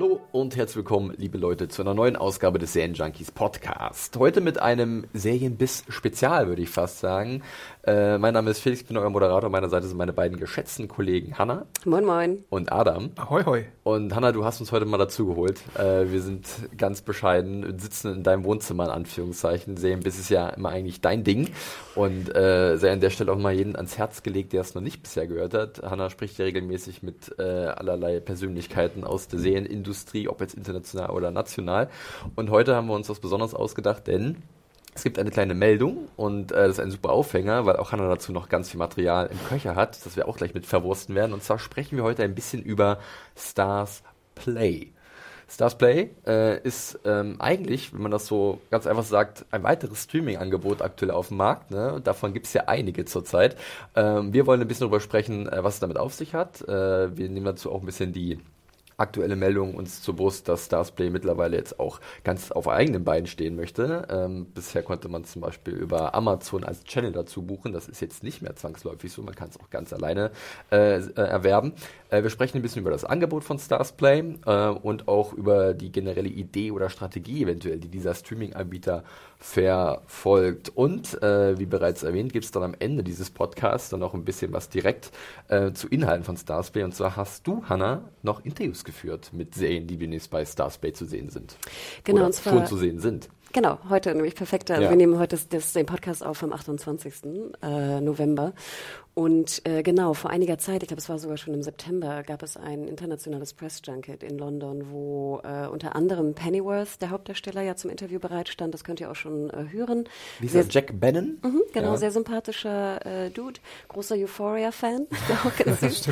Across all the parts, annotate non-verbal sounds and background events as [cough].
Hallo und herzlich willkommen, liebe Leute, zu einer neuen Ausgabe des Serienjunkies Podcast. Heute mit einem Serienbiss-Spezial, würde ich fast sagen. Äh, mein Name ist Felix, ich bin euer Moderator. Meiner Seite sind meine beiden geschätzten Kollegen Hanna. Moin, moin. Und Adam. Ahoi, hoi. Und Hanna, du hast uns heute mal dazugeholt. Äh, wir sind ganz bescheiden, sitzen in deinem Wohnzimmer in Anführungszeichen. Serienbiss ist ja immer eigentlich dein Ding. Und äh, sei an der Stelle auch mal jeden ans Herz gelegt, der es noch nicht bisher gehört hat. Hanna spricht ja regelmäßig mit äh, allerlei Persönlichkeiten aus der Serienindustrie, ob jetzt international oder national. Und heute haben wir uns was Besonderes ausgedacht, denn es gibt eine kleine Meldung und äh, das ist ein super Aufhänger, weil auch Hanna dazu noch ganz viel Material im Köcher hat, das wir auch gleich mit verwursten werden. Und zwar sprechen wir heute ein bisschen über Stars Play. Stars Play äh, ist ähm, eigentlich, wenn man das so ganz einfach sagt, ein weiteres Streaming-Angebot aktuell auf dem Markt. Ne? Davon gibt es ja einige zurzeit. Ähm, wir wollen ein bisschen darüber sprechen, äh, was es damit auf sich hat. Äh, wir nehmen dazu auch ein bisschen die aktuelle Meldung uns zur Brust, dass Starsplay mittlerweile jetzt auch ganz auf eigenen Beinen stehen möchte. Ähm, bisher konnte man zum Beispiel über Amazon als Channel dazu buchen. Das ist jetzt nicht mehr zwangsläufig so. Man kann es auch ganz alleine äh, äh, erwerben. Äh, wir sprechen ein bisschen über das Angebot von Starsplay äh, und auch über die generelle Idee oder Strategie eventuell, die dieser Streaming-Anbieter verfolgt. Und äh, wie bereits erwähnt, gibt es dann am Ende dieses Podcasts dann noch ein bisschen was direkt äh, zu Inhalten von Starsplay. Und zwar hast du, Hanna, noch Interviews geführt mit Serien, die demnächst bei Starsplay zu sehen sind. Genau, Oder und zwar- schon zu sehen sind. Genau, heute nämlich perfekt. Also Ja. Wir nehmen heute das, das, den Podcast auf am 28. Äh, November. Und äh, genau, vor einiger Zeit, ich glaube, es war sogar schon im September, gab es ein internationales Press Junket in London, wo äh, unter anderem Pennyworth, der Hauptdarsteller, ja zum Interview bereitstand. Das könnt ihr auch schon äh, hören. Wie ist das? Jack Bannon? Mhm, genau, Ja. sehr sympathischer äh, Dude, großer Euphoria-Fan, [laughs] ja auch ganz süß.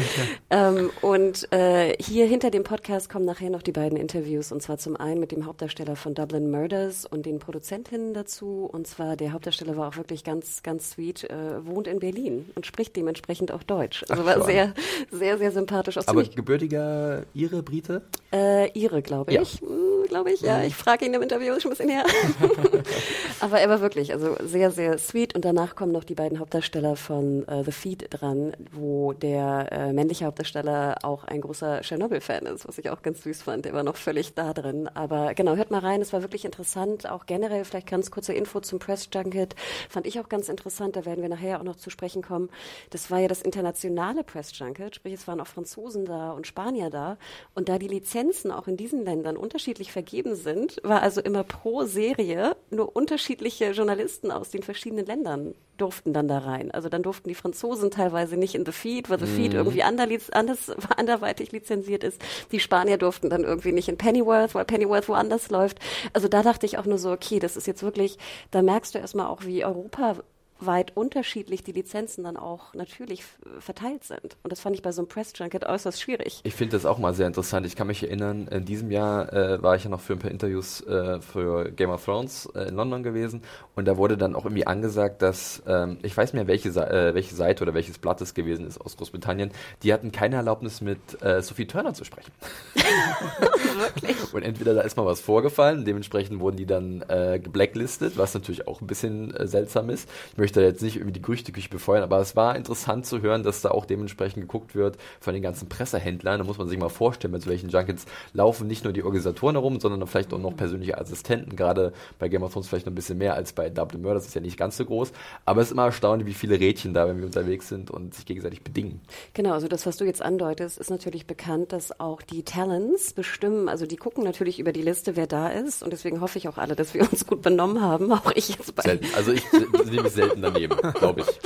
ähm, und äh, hier hinter dem Podcast kommen nachher noch die beiden Interviews und zwar zum einen mit dem Hauptdarsteller von Dublin Murders und den Produzentinnen dazu und zwar der Hauptdarsteller war auch wirklich ganz, ganz sweet, äh, wohnt in Berlin und spricht dementsprechend auch Deutsch. Also Ach, war sehr, sehr, sehr sympathisch. Auch Aber gebürtiger Ire, Brite? äh, ihre, glaube Ja. ich. Hm, glaube ich, ja. Ich frage ihn im Interview, schon ein bisschen her. [laughs] [laughs] Aber er war wirklich, also sehr, sehr sweet. Und danach kommen noch die beiden Hauptdarsteller von äh, The Feed dran, wo der äh, männliche Hauptdarsteller auch ein großer Tschernobyl-Fan ist, was ich auch ganz süß fand. Der war noch völlig da drin. Aber genau, hört mal rein, es war wirklich interessant. Auch generell, vielleicht ganz kurze Info zum Press Junket, fand ich auch ganz interessant. Da werden wir nachher auch noch zu sprechen kommen. Das war ja das internationale Press Junket, sprich es waren auch Franzosen da und Spanier da. Und da die Lizenzen auch in diesen Ländern unterschiedlich vergeben sind, war also immer pro Serie nur unterschiedliche Journalisten aus den verschiedenen Ländern durften dann da rein. Also dann durften die Franzosen teilweise nicht in The Feed, weil The Feed irgendwie anderliz- anders, [laughs] anderweitig lizenziert ist. Die Spanier durften dann irgendwie nicht in Pennyworth, weil Pennyworth woanders läuft. Also da dachte ich auch nur so, okay, das ist jetzt wirklich, da merkst du erstmal auch, wie Europa weit unterschiedlich die Lizenzen dann auch natürlich verteilt sind. Und das fand ich bei so einem Press Junket äußerst schwierig. Ich finde das auch mal sehr interessant. Ich kann mich erinnern, in diesem Jahr äh, war ich ja noch für ein paar Interviews äh, für Game of Thrones äh, in London gewesen und da wurde dann auch irgendwie angesagt, dass, ähm, ich weiß nicht mehr, welche, äh, welche Seite oder welches Blatt es gewesen ist aus Großbritannien, die hatten keine Erlaubnis mit äh, Sophie Turner zu sprechen. [laughs] Und entweder da ist mal was vorgefallen, dementsprechend wurden die dann äh, geblacklistet, was natürlich auch ein bisschen seltsam ist. Ich möchte jetzt nicht irgendwie die Gerüchteküche befeuern, aber es war interessant zu hören, dass da auch dementsprechend geguckt wird von den ganzen Pressehändlern. Da muss man sich mal vorstellen, mit solchen Junkets laufen nicht nur die Organisatoren herum, sondern vielleicht auch noch persönliche Assistenten. Gerade bei Game of Thrones vielleicht noch ein bisschen mehr als bei Double Murder, das ist ja nicht ganz so groß. Aber es ist immer erstaunlich, wie viele Rädchen da, wenn wir unterwegs sind und sich gegenseitig bedingen. Genau, also das, was du jetzt andeutest, ist natürlich bekannt, dass auch die Talents bestimmen, also die gucken natürlich über die Liste, wer da ist. Und deswegen hoffe ich auch alle, dass wir uns gut benommen haben. Auch ich jetzt bei. Selten. Also ich nehme mich selten daneben, glaube ich. [laughs]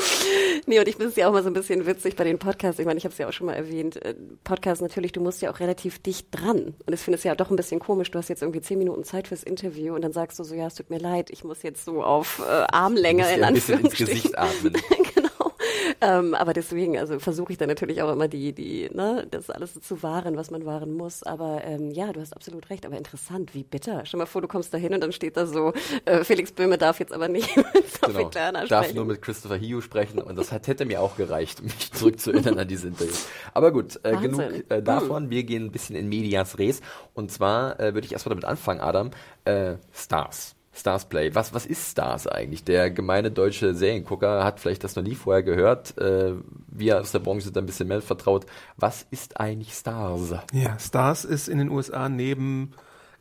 Nee, und ich finde es ja auch mal so ein bisschen witzig bei den Podcasts. Ich meine, ich habe es ja auch schon mal erwähnt. äh, Podcast natürlich, du musst ja auch relativ dicht dran. Und ich finde es ja doch ein bisschen komisch. Du hast jetzt irgendwie zehn Minuten Zeit fürs Interview und dann sagst du so, ja, es tut mir leid, ich muss jetzt so auf äh, Armlänge in dir ein bisschen ins Anführungsstrichen. Gesicht atmen. [laughs] genau. [laughs] ähm, aber deswegen, also versuche ich dann natürlich auch immer die, die, ne, das alles zu wahren, was man wahren muss. Aber ähm, ja, du hast absolut recht. Aber interessant, wie bitter. Stell mal vor, du kommst da hin und dann steht da so, äh, Felix Böhme darf jetzt aber nicht [laughs] mit Sophie genau. Turner Darf nur mit Christopher Hugh sprechen und das hat, hätte mir auch gereicht, [laughs] mich zurückzuerinnern an diese Interviews. Aber gut, äh, genug äh, davon. Wir gehen ein bisschen in Medias Res. Und zwar äh, würde ich erstmal damit anfangen, Adam. Äh, Stars. Stars Play. Was, was ist Stars eigentlich? Der gemeine deutsche Seriengucker hat vielleicht das noch nie vorher gehört. Äh, wir aus der Branche sind ein bisschen mehr vertraut. Was ist eigentlich Stars? Ja, Stars ist in den USA neben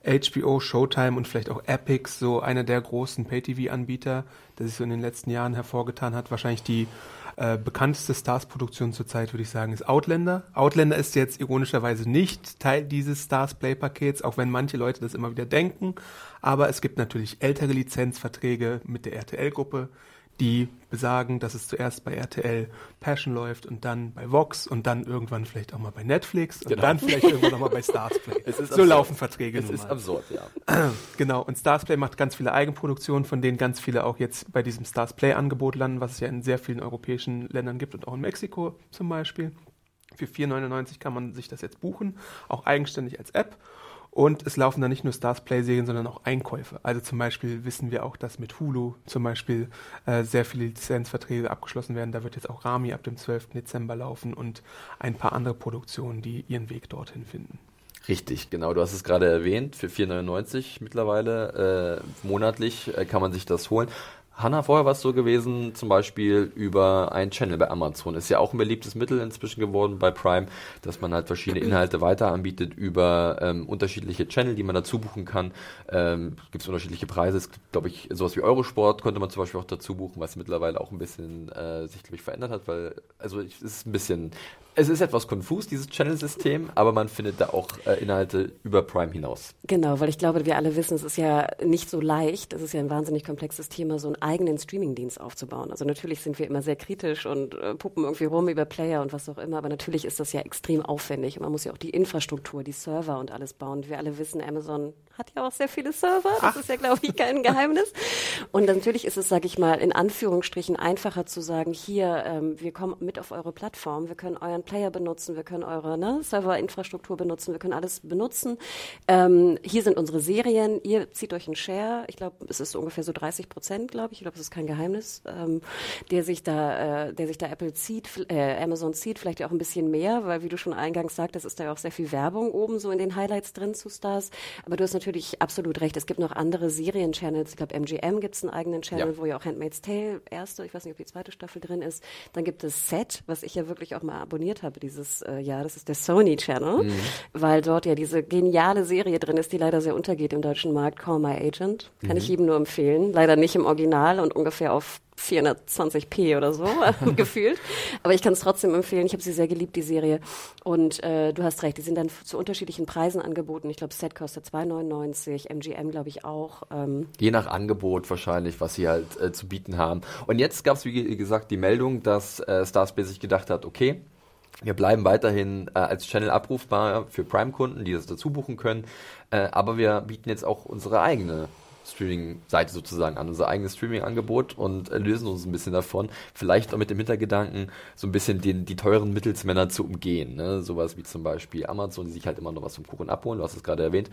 HBO, Showtime und vielleicht auch Epic so einer der großen Pay-TV-Anbieter, der sich so in den letzten Jahren hervorgetan hat. Wahrscheinlich die äh, bekannteste Stars-Produktion zurzeit, würde ich sagen, ist Outlander. Outlander ist jetzt ironischerweise nicht Teil dieses Stars Play-Pakets, auch wenn manche Leute das immer wieder denken. Aber es gibt natürlich ältere Lizenzverträge mit der RTL-Gruppe, die besagen, dass es zuerst bei RTL Passion läuft und dann bei Vox und dann irgendwann vielleicht auch mal bei Netflix und genau. dann vielleicht irgendwann noch mal bei Starsplay. [laughs] so absurd. laufen Verträge. Es ist mal. absurd, ja. [clears throat] Genau. Und Starsplay macht ganz viele Eigenproduktionen, von denen ganz viele auch jetzt bei diesem Starsplay-Angebot landen, was es ja in sehr vielen europäischen Ländern gibt und auch in Mexiko zum Beispiel. Für 4,99 kann man sich das jetzt buchen, auch eigenständig als App. Und es laufen dann nicht nur Stars Play-Serien, sondern auch Einkäufe. Also zum Beispiel wissen wir auch, dass mit Hulu zum Beispiel äh, sehr viele Lizenzverträge abgeschlossen werden. Da wird jetzt auch Rami ab dem 12. Dezember laufen und ein paar andere Produktionen, die ihren Weg dorthin finden. Richtig, genau. Du hast es gerade erwähnt. Für 4,99 mittlerweile äh, monatlich äh, kann man sich das holen. Hanna, vorher war es so gewesen, zum Beispiel über einen Channel bei Amazon. Ist ja auch ein beliebtes Mittel inzwischen geworden bei Prime, dass man halt verschiedene Inhalte weiter anbietet über ähm, unterschiedliche Channel, die man dazu buchen kann. Ähm, gibt es unterschiedliche Preise. Es gibt, glaube ich, sowas wie Eurosport konnte man zum Beispiel auch dazu buchen, was mittlerweile auch ein bisschen äh, sich, glaube ich, verändert hat, weil, also es ist ein bisschen es ist etwas konfus, dieses Channel-System, aber man findet da auch äh, Inhalte über Prime hinaus. Genau, weil ich glaube, wir alle wissen, es ist ja nicht so leicht, es ist ja ein wahnsinnig komplexes Thema, so einen eigenen Streaming-Dienst aufzubauen. Also natürlich sind wir immer sehr kritisch und äh, puppen irgendwie rum über Player und was auch immer, aber natürlich ist das ja extrem aufwendig und man muss ja auch die Infrastruktur, die Server und alles bauen. Wir alle wissen, Amazon hat ja auch sehr viele Server, das Ach. ist ja, glaube ich, kein Geheimnis. Und natürlich ist es, sage ich mal, in Anführungsstrichen einfacher zu sagen, hier, ähm, wir kommen mit auf eure Plattform, wir können euren Player benutzen, wir können eure ne, Serverinfrastruktur benutzen, wir können alles benutzen. Ähm, hier sind unsere Serien, ihr zieht euch einen Share, ich glaube, es ist ungefähr so 30 Prozent, glaube ich, ich glaube, es ist kein Geheimnis, ähm, der sich da, äh, der sich da Apple zieht, äh, Amazon zieht, vielleicht ja auch ein bisschen mehr, weil wie du schon eingangs sagtest, ist da ja auch sehr viel Werbung oben so in den Highlights drin zu Stars. Aber du hast natürlich absolut recht, es gibt noch andere Serien-Channels, ich glaube, MGM gibt es einen eigenen Channel, ja. wo ja auch Handmaid's Tale erste, ich weiß nicht, ob die zweite Staffel drin ist. Dann gibt es Set, was ich ja wirklich auch mal abonniert habe dieses äh, Jahr. Das ist der Sony Channel, mhm. weil dort ja diese geniale Serie drin ist, die leider sehr untergeht im deutschen Markt. Call My Agent. Kann mhm. ich jedem nur empfehlen. Leider nicht im Original und ungefähr auf 420p oder so [laughs] [laughs] gefühlt. Aber ich kann es trotzdem empfehlen. Ich habe sie sehr geliebt, die Serie. Und äh, du hast recht, die sind dann zu unterschiedlichen Preisen angeboten. Ich glaube, Set kostet 2,99, MGM glaube ich auch. Ähm. Je nach Angebot wahrscheinlich, was sie halt äh, zu bieten haben. Und jetzt gab es, wie gesagt, die Meldung, dass äh, Starspace sich gedacht hat, okay, wir bleiben weiterhin äh, als Channel abrufbar für Prime-Kunden, die das dazu buchen können. Äh, aber wir bieten jetzt auch unsere eigene Streaming-Seite sozusagen an, unser eigenes Streaming-Angebot und lösen uns ein bisschen davon. Vielleicht auch mit dem Hintergedanken, so ein bisschen den, die teuren Mittelsmänner zu umgehen. Ne? Sowas wie zum Beispiel Amazon, die sich halt immer noch was vom Kuchen abholen, du hast es gerade erwähnt.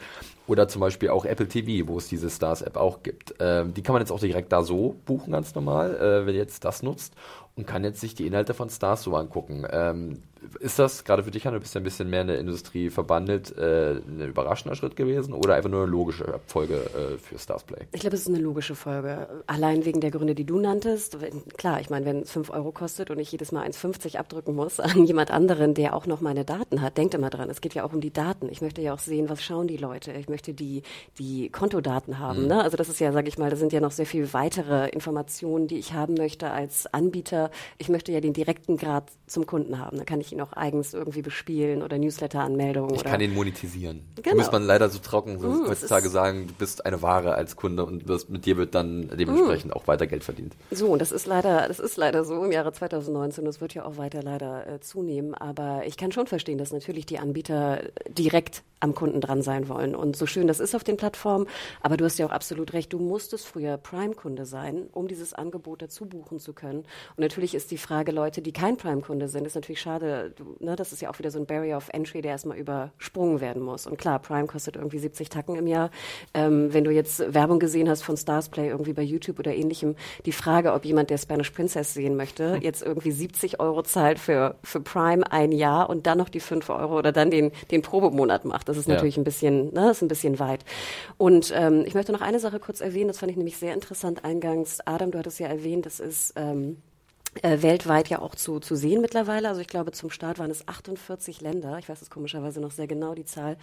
Oder zum Beispiel auch Apple TV, wo es diese Stars-App auch gibt. Ähm, die kann man jetzt auch direkt da so buchen, ganz normal, äh, wenn ihr jetzt das nutzt und kann jetzt sich die Inhalte von Stars so angucken. Ähm, ist das gerade für dich, Hanna, du bist ja ein bisschen mehr in der Industrie verbandelt, äh, ein überraschender Schritt gewesen oder einfach nur eine logische Folge äh, für Starsplay? Ich glaube, es ist eine logische Folge. Allein wegen der Gründe, die du nanntest. Klar, ich meine, wenn es 5 Euro kostet und ich jedes Mal 1,50 abdrücken muss an jemand anderen, der auch noch meine Daten hat, denkt immer dran, es geht ja auch um die Daten. Ich möchte ja auch sehen, was schauen die Leute. Ich möchte die, die Kontodaten haben. Mhm. Ne? Also das ist ja, sage ich mal, da sind ja noch sehr viel weitere Informationen, die ich haben möchte als Anbieter. Ich möchte ja den direkten Grad zum Kunden haben. Da kann ich auch eigens irgendwie bespielen oder Newsletter-Anmeldungen. Ich kann ihn monetisieren. Genau. Da muss man leider so trocken so mm, heutzutage sagen, du bist eine Ware als Kunde und wirst, mit dir wird dann dementsprechend mm. auch weiter Geld verdient. So, und das ist leider, das ist leider so im Jahre 2019. Das wird ja auch weiter leider äh, zunehmen. Aber ich kann schon verstehen, dass natürlich die Anbieter direkt am Kunden dran sein wollen. Und so schön das ist auf den Plattformen, aber du hast ja auch absolut recht, du musstest früher Prime-Kunde sein, um dieses Angebot dazu buchen zu können. Und natürlich ist die Frage, Leute, die kein Prime-Kunde sind, ist natürlich schade. Du, ne, das ist ja auch wieder so ein Barrier of Entry, der erstmal übersprungen werden muss. Und klar, Prime kostet irgendwie 70 Tacken im Jahr. Ähm, wenn du jetzt Werbung gesehen hast von Starsplay irgendwie bei YouTube oder ähnlichem, die Frage, ob jemand, der Spanish Princess sehen möchte, [laughs] jetzt irgendwie 70 Euro zahlt für, für Prime ein Jahr und dann noch die 5 Euro oder dann den, den Probemonat macht. Das ist natürlich ja. ein bisschen, ne, ist ein bisschen weit. Und ähm, ich möchte noch eine Sache kurz erwähnen, das fand ich nämlich sehr interessant eingangs. Adam, du hattest ja erwähnt, das ist ähm, äh, weltweit ja auch zu, zu sehen mittlerweile. Also ich glaube, zum Start waren es 48 Länder. Ich weiß es komischerweise noch sehr genau, die Zahl,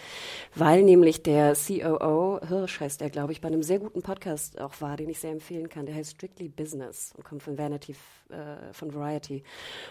weil nämlich der COO, Hirsch heißt der, glaube ich, bei einem sehr guten Podcast auch war, den ich sehr empfehlen kann. Der heißt Strictly Business und kommt von Vanity, äh, von Variety.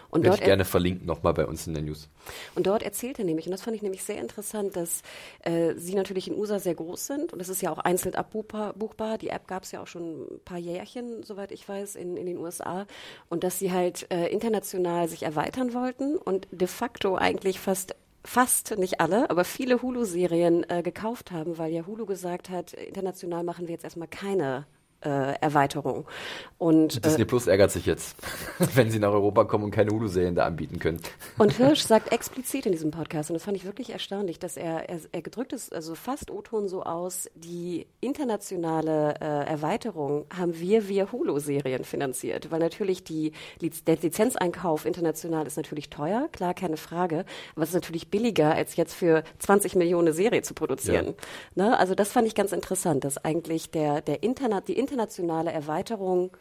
Und Würde dort ich gerne verlinken nochmal bei uns in der News. Und dort erzählt er nämlich, und das fand ich nämlich sehr interessant, dass äh, sie natürlich in USA sehr groß sind und es ist ja auch einzeln abbuchbar. Die App gab es ja auch schon ein paar Jährchen, soweit ich weiß, in, in den USA. Und dass sie halt äh, international sich erweitern wollten und de facto eigentlich fast fast, nicht alle, aber viele Hulu-Serien äh, gekauft haben, weil ja Hulu gesagt hat, international machen wir jetzt erstmal keine äh, Erweiterung. Und, Disney äh, Plus ärgert sich jetzt, [laughs] wenn sie nach Europa kommen und keine Hulu-Serien da anbieten können. Und [laughs] Hirsch sagt explizit in diesem Podcast, und das fand ich wirklich erstaunlich, dass er, er, er gedrückt ist, also fast O-Ton so aus, die internationale äh, Erweiterung haben wir via Hulu-Serien finanziert, weil natürlich die, der Lizenzeinkauf international ist natürlich teuer, klar, keine Frage, aber es ist natürlich billiger, als jetzt für 20 Millionen eine Serie zu produzieren. Ja. Ne? Also das fand ich ganz interessant, dass eigentlich der, der Internet, die Internet internationale Erweiterung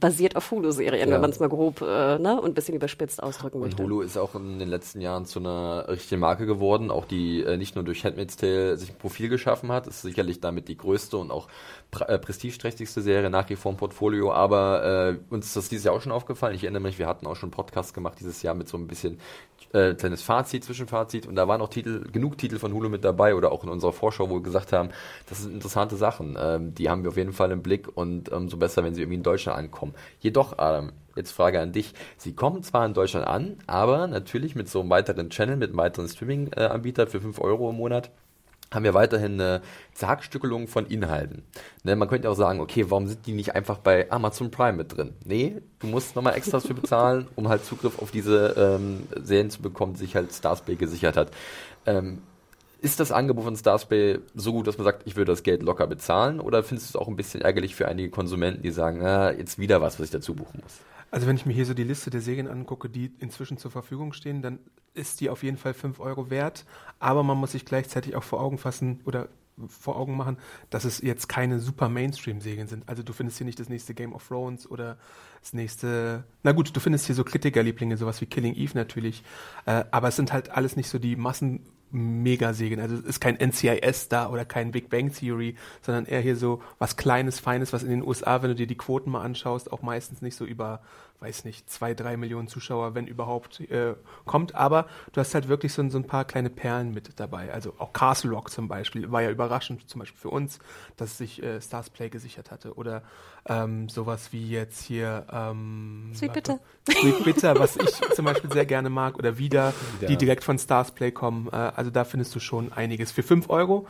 basiert auf Hulu-Serien, ja. wenn man es mal grob äh, ne, und ein bisschen überspitzt ausdrücken möchte. Und Hulu ist auch in den letzten Jahren zu einer richtigen Marke geworden, auch die äh, nicht nur durch Handmaid's Tale sich ein Profil geschaffen hat, ist sicherlich damit die größte und auch äh, prestigeträchtigste Serie nach wie vor im Portfolio, aber äh, uns ist das dieses Jahr auch schon aufgefallen. Ich erinnere mich, wir hatten auch schon einen Podcast gemacht dieses Jahr mit so ein bisschen äh, kleines Fazit, Zwischenfazit. Und da waren auch Titel, genug Titel von Hulu mit dabei oder auch in unserer Vorschau, wo wir gesagt haben, das sind interessante Sachen, ähm, die haben wir auf jeden Fall im Blick und umso ähm, besser, wenn sie irgendwie in Deutschland ankommen. Jedoch, Adam, jetzt Frage an dich, sie kommen zwar in Deutschland an, aber natürlich mit so einem weiteren Channel, mit einem weiteren Streaming-Anbieter für 5 Euro im Monat, haben wir weiterhin eine Zerhackstückelung von Inhalten. Ne, man könnte auch sagen, okay, warum sind die nicht einfach bei Amazon Prime mit drin? Nee, du musst nochmal extras für bezahlen, um halt Zugriff auf diese ähm, Serien zu bekommen, die sich halt Starsplay gesichert hat. Ähm, ist das Angebot von Starsplay so gut, dass man sagt, ich würde das Geld locker bezahlen? Oder findest du es auch ein bisschen ärgerlich für einige Konsumenten, die sagen, na, jetzt wieder was, was ich dazu buchen muss? Also wenn ich mir hier so die Liste der Serien angucke, die inzwischen zur Verfügung stehen, dann ist die auf jeden Fall 5 Euro wert. Aber man muss sich gleichzeitig auch vor Augen fassen oder vor Augen machen, dass es jetzt keine super Mainstream-Serien sind. Also du findest hier nicht das nächste Game of Thrones oder das nächste. Na gut, du findest hier so Kritikerlieblinge, sowas wie Killing Eve natürlich. Äh, aber es sind halt alles nicht so die Massen Megaserien. Also es ist kein NCIS da oder kein Big Bang Theory, sondern eher hier so was Kleines, Feines, was in den USA, wenn du dir die Quoten mal anschaust, auch meistens nicht so über weiß nicht, zwei, drei Millionen Zuschauer, wenn überhaupt, äh, kommt. Aber du hast halt wirklich so, so, ein paar kleine Perlen mit dabei. Also auch Castle Rock zum Beispiel war ja überraschend, zum Beispiel für uns, dass sich äh, Stars Play gesichert hatte. Oder ähm, sowas wie jetzt hier ähm, Sweet Bitter. Sweet Bitter, was ich [laughs] zum Beispiel sehr gerne mag. Oder wieder, ja. die direkt von Stars Play kommen. Äh, also da findest du schon einiges. Für fünf Euro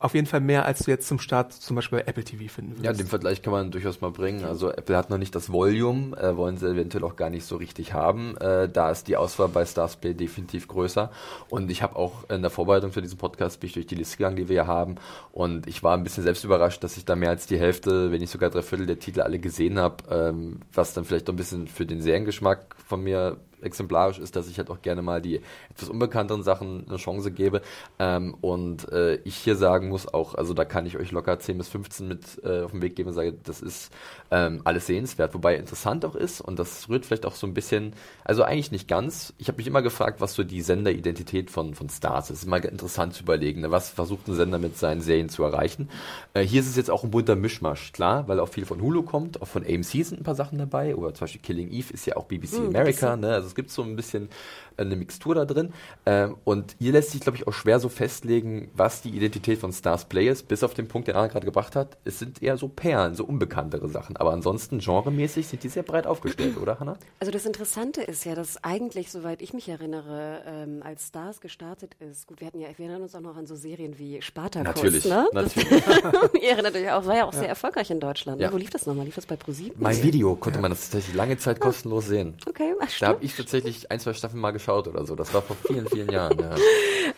auf jeden Fall mehr, als du jetzt zum Start zum Beispiel bei Apple TV finden würdest. Ja, den Vergleich kann man durchaus mal bringen. Also Apple hat noch nicht das Volume, äh, wollen sie eventuell auch gar nicht so richtig haben. Äh, da ist die Auswahl bei Starsplay definitiv größer. Und ich habe auch in der Vorbereitung für diesen Podcast bin ich durch die Liste gegangen, die wir hier haben. Und ich war ein bisschen selbst überrascht, dass ich da mehr als die Hälfte, wenn nicht sogar drei Viertel der Titel alle gesehen habe, ähm, was dann vielleicht doch ein bisschen für den Seriengeschmack von mir exemplarisch ist, dass ich halt auch gerne mal die etwas unbekannteren Sachen eine Chance gebe. Ähm, und äh, ich hier sagen muss auch, also da kann ich euch locker 10 bis 15 mit äh, auf den Weg geben und sage, das ist ähm, alles sehenswert. Wobei interessant auch ist, und das rührt vielleicht auch so ein bisschen, also eigentlich nicht ganz. Ich habe mich immer gefragt, was so die Senderidentität von, von Stars ist. Es ist immer interessant zu überlegen, ne? was versucht ein Sender mit seinen Serien zu erreichen. Äh, hier ist es jetzt auch ein bunter Mischmasch, klar, weil auch viel von Hulu kommt, auch von AMC sind ein paar Sachen dabei, oder zum Beispiel Killing Eve ist ja auch BBC mm, America, ne? Also Also es gibt so ein bisschen eine Mixtur da drin. Ähm, und hier lässt sich, glaube ich, auch schwer so festlegen, was die Identität von Stars Play ist, bis auf den Punkt, den Anna gerade gebracht hat. Es sind eher so Perlen, so unbekanntere Sachen. Aber ansonsten, genremäßig, sind die sehr breit aufgestellt, oder, Hannah? Also das Interessante ist ja, dass eigentlich, soweit ich mich erinnere, ähm, als Stars gestartet ist, gut, wir hatten ja, wir erinnern uns auch noch an so Serien wie Spartacus, Natürlich, ne? natürlich. [laughs] Ihr natürlich auch, war ja auch sehr erfolgreich in Deutschland. Ne? Ja. Wo lief das nochmal? Lief das bei ProSieben? Mein Video konnte man das tatsächlich lange Zeit kostenlos sehen. Okay, ach, Da stimmt. habe ich tatsächlich ein, zwei Staffeln mal geschaut oder so. Das war vor vielen, vielen Jahren. Ja. [laughs]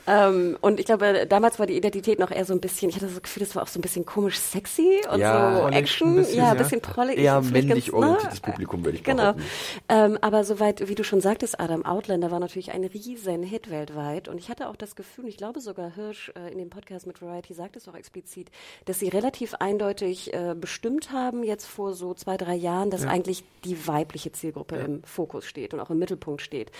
Ähm, und ich glaube, damals war die Identität noch eher so ein bisschen, ich hatte das Gefühl, das war auch so ein bisschen komisch sexy und Ja, so Action. ein bisschen, ja, ein ja. bisschen prollig. Eher männlich ganz, ne? orientiertes Publikum, würde ich Genau. behaupten. Ähm, aber soweit, wie du schon sagtest, Adam, Outlander war natürlich ein riesen Hit weltweit. Und ich hatte auch das Gefühl, ich glaube sogar Hirsch äh, in dem Podcast mit Variety sagt es auch explizit, dass sie relativ eindeutig äh, bestimmt haben, jetzt vor so zwei, drei Jahren, dass eigentlich die weibliche Zielgruppe im Fokus steht und auch im Mittelpunkt steht.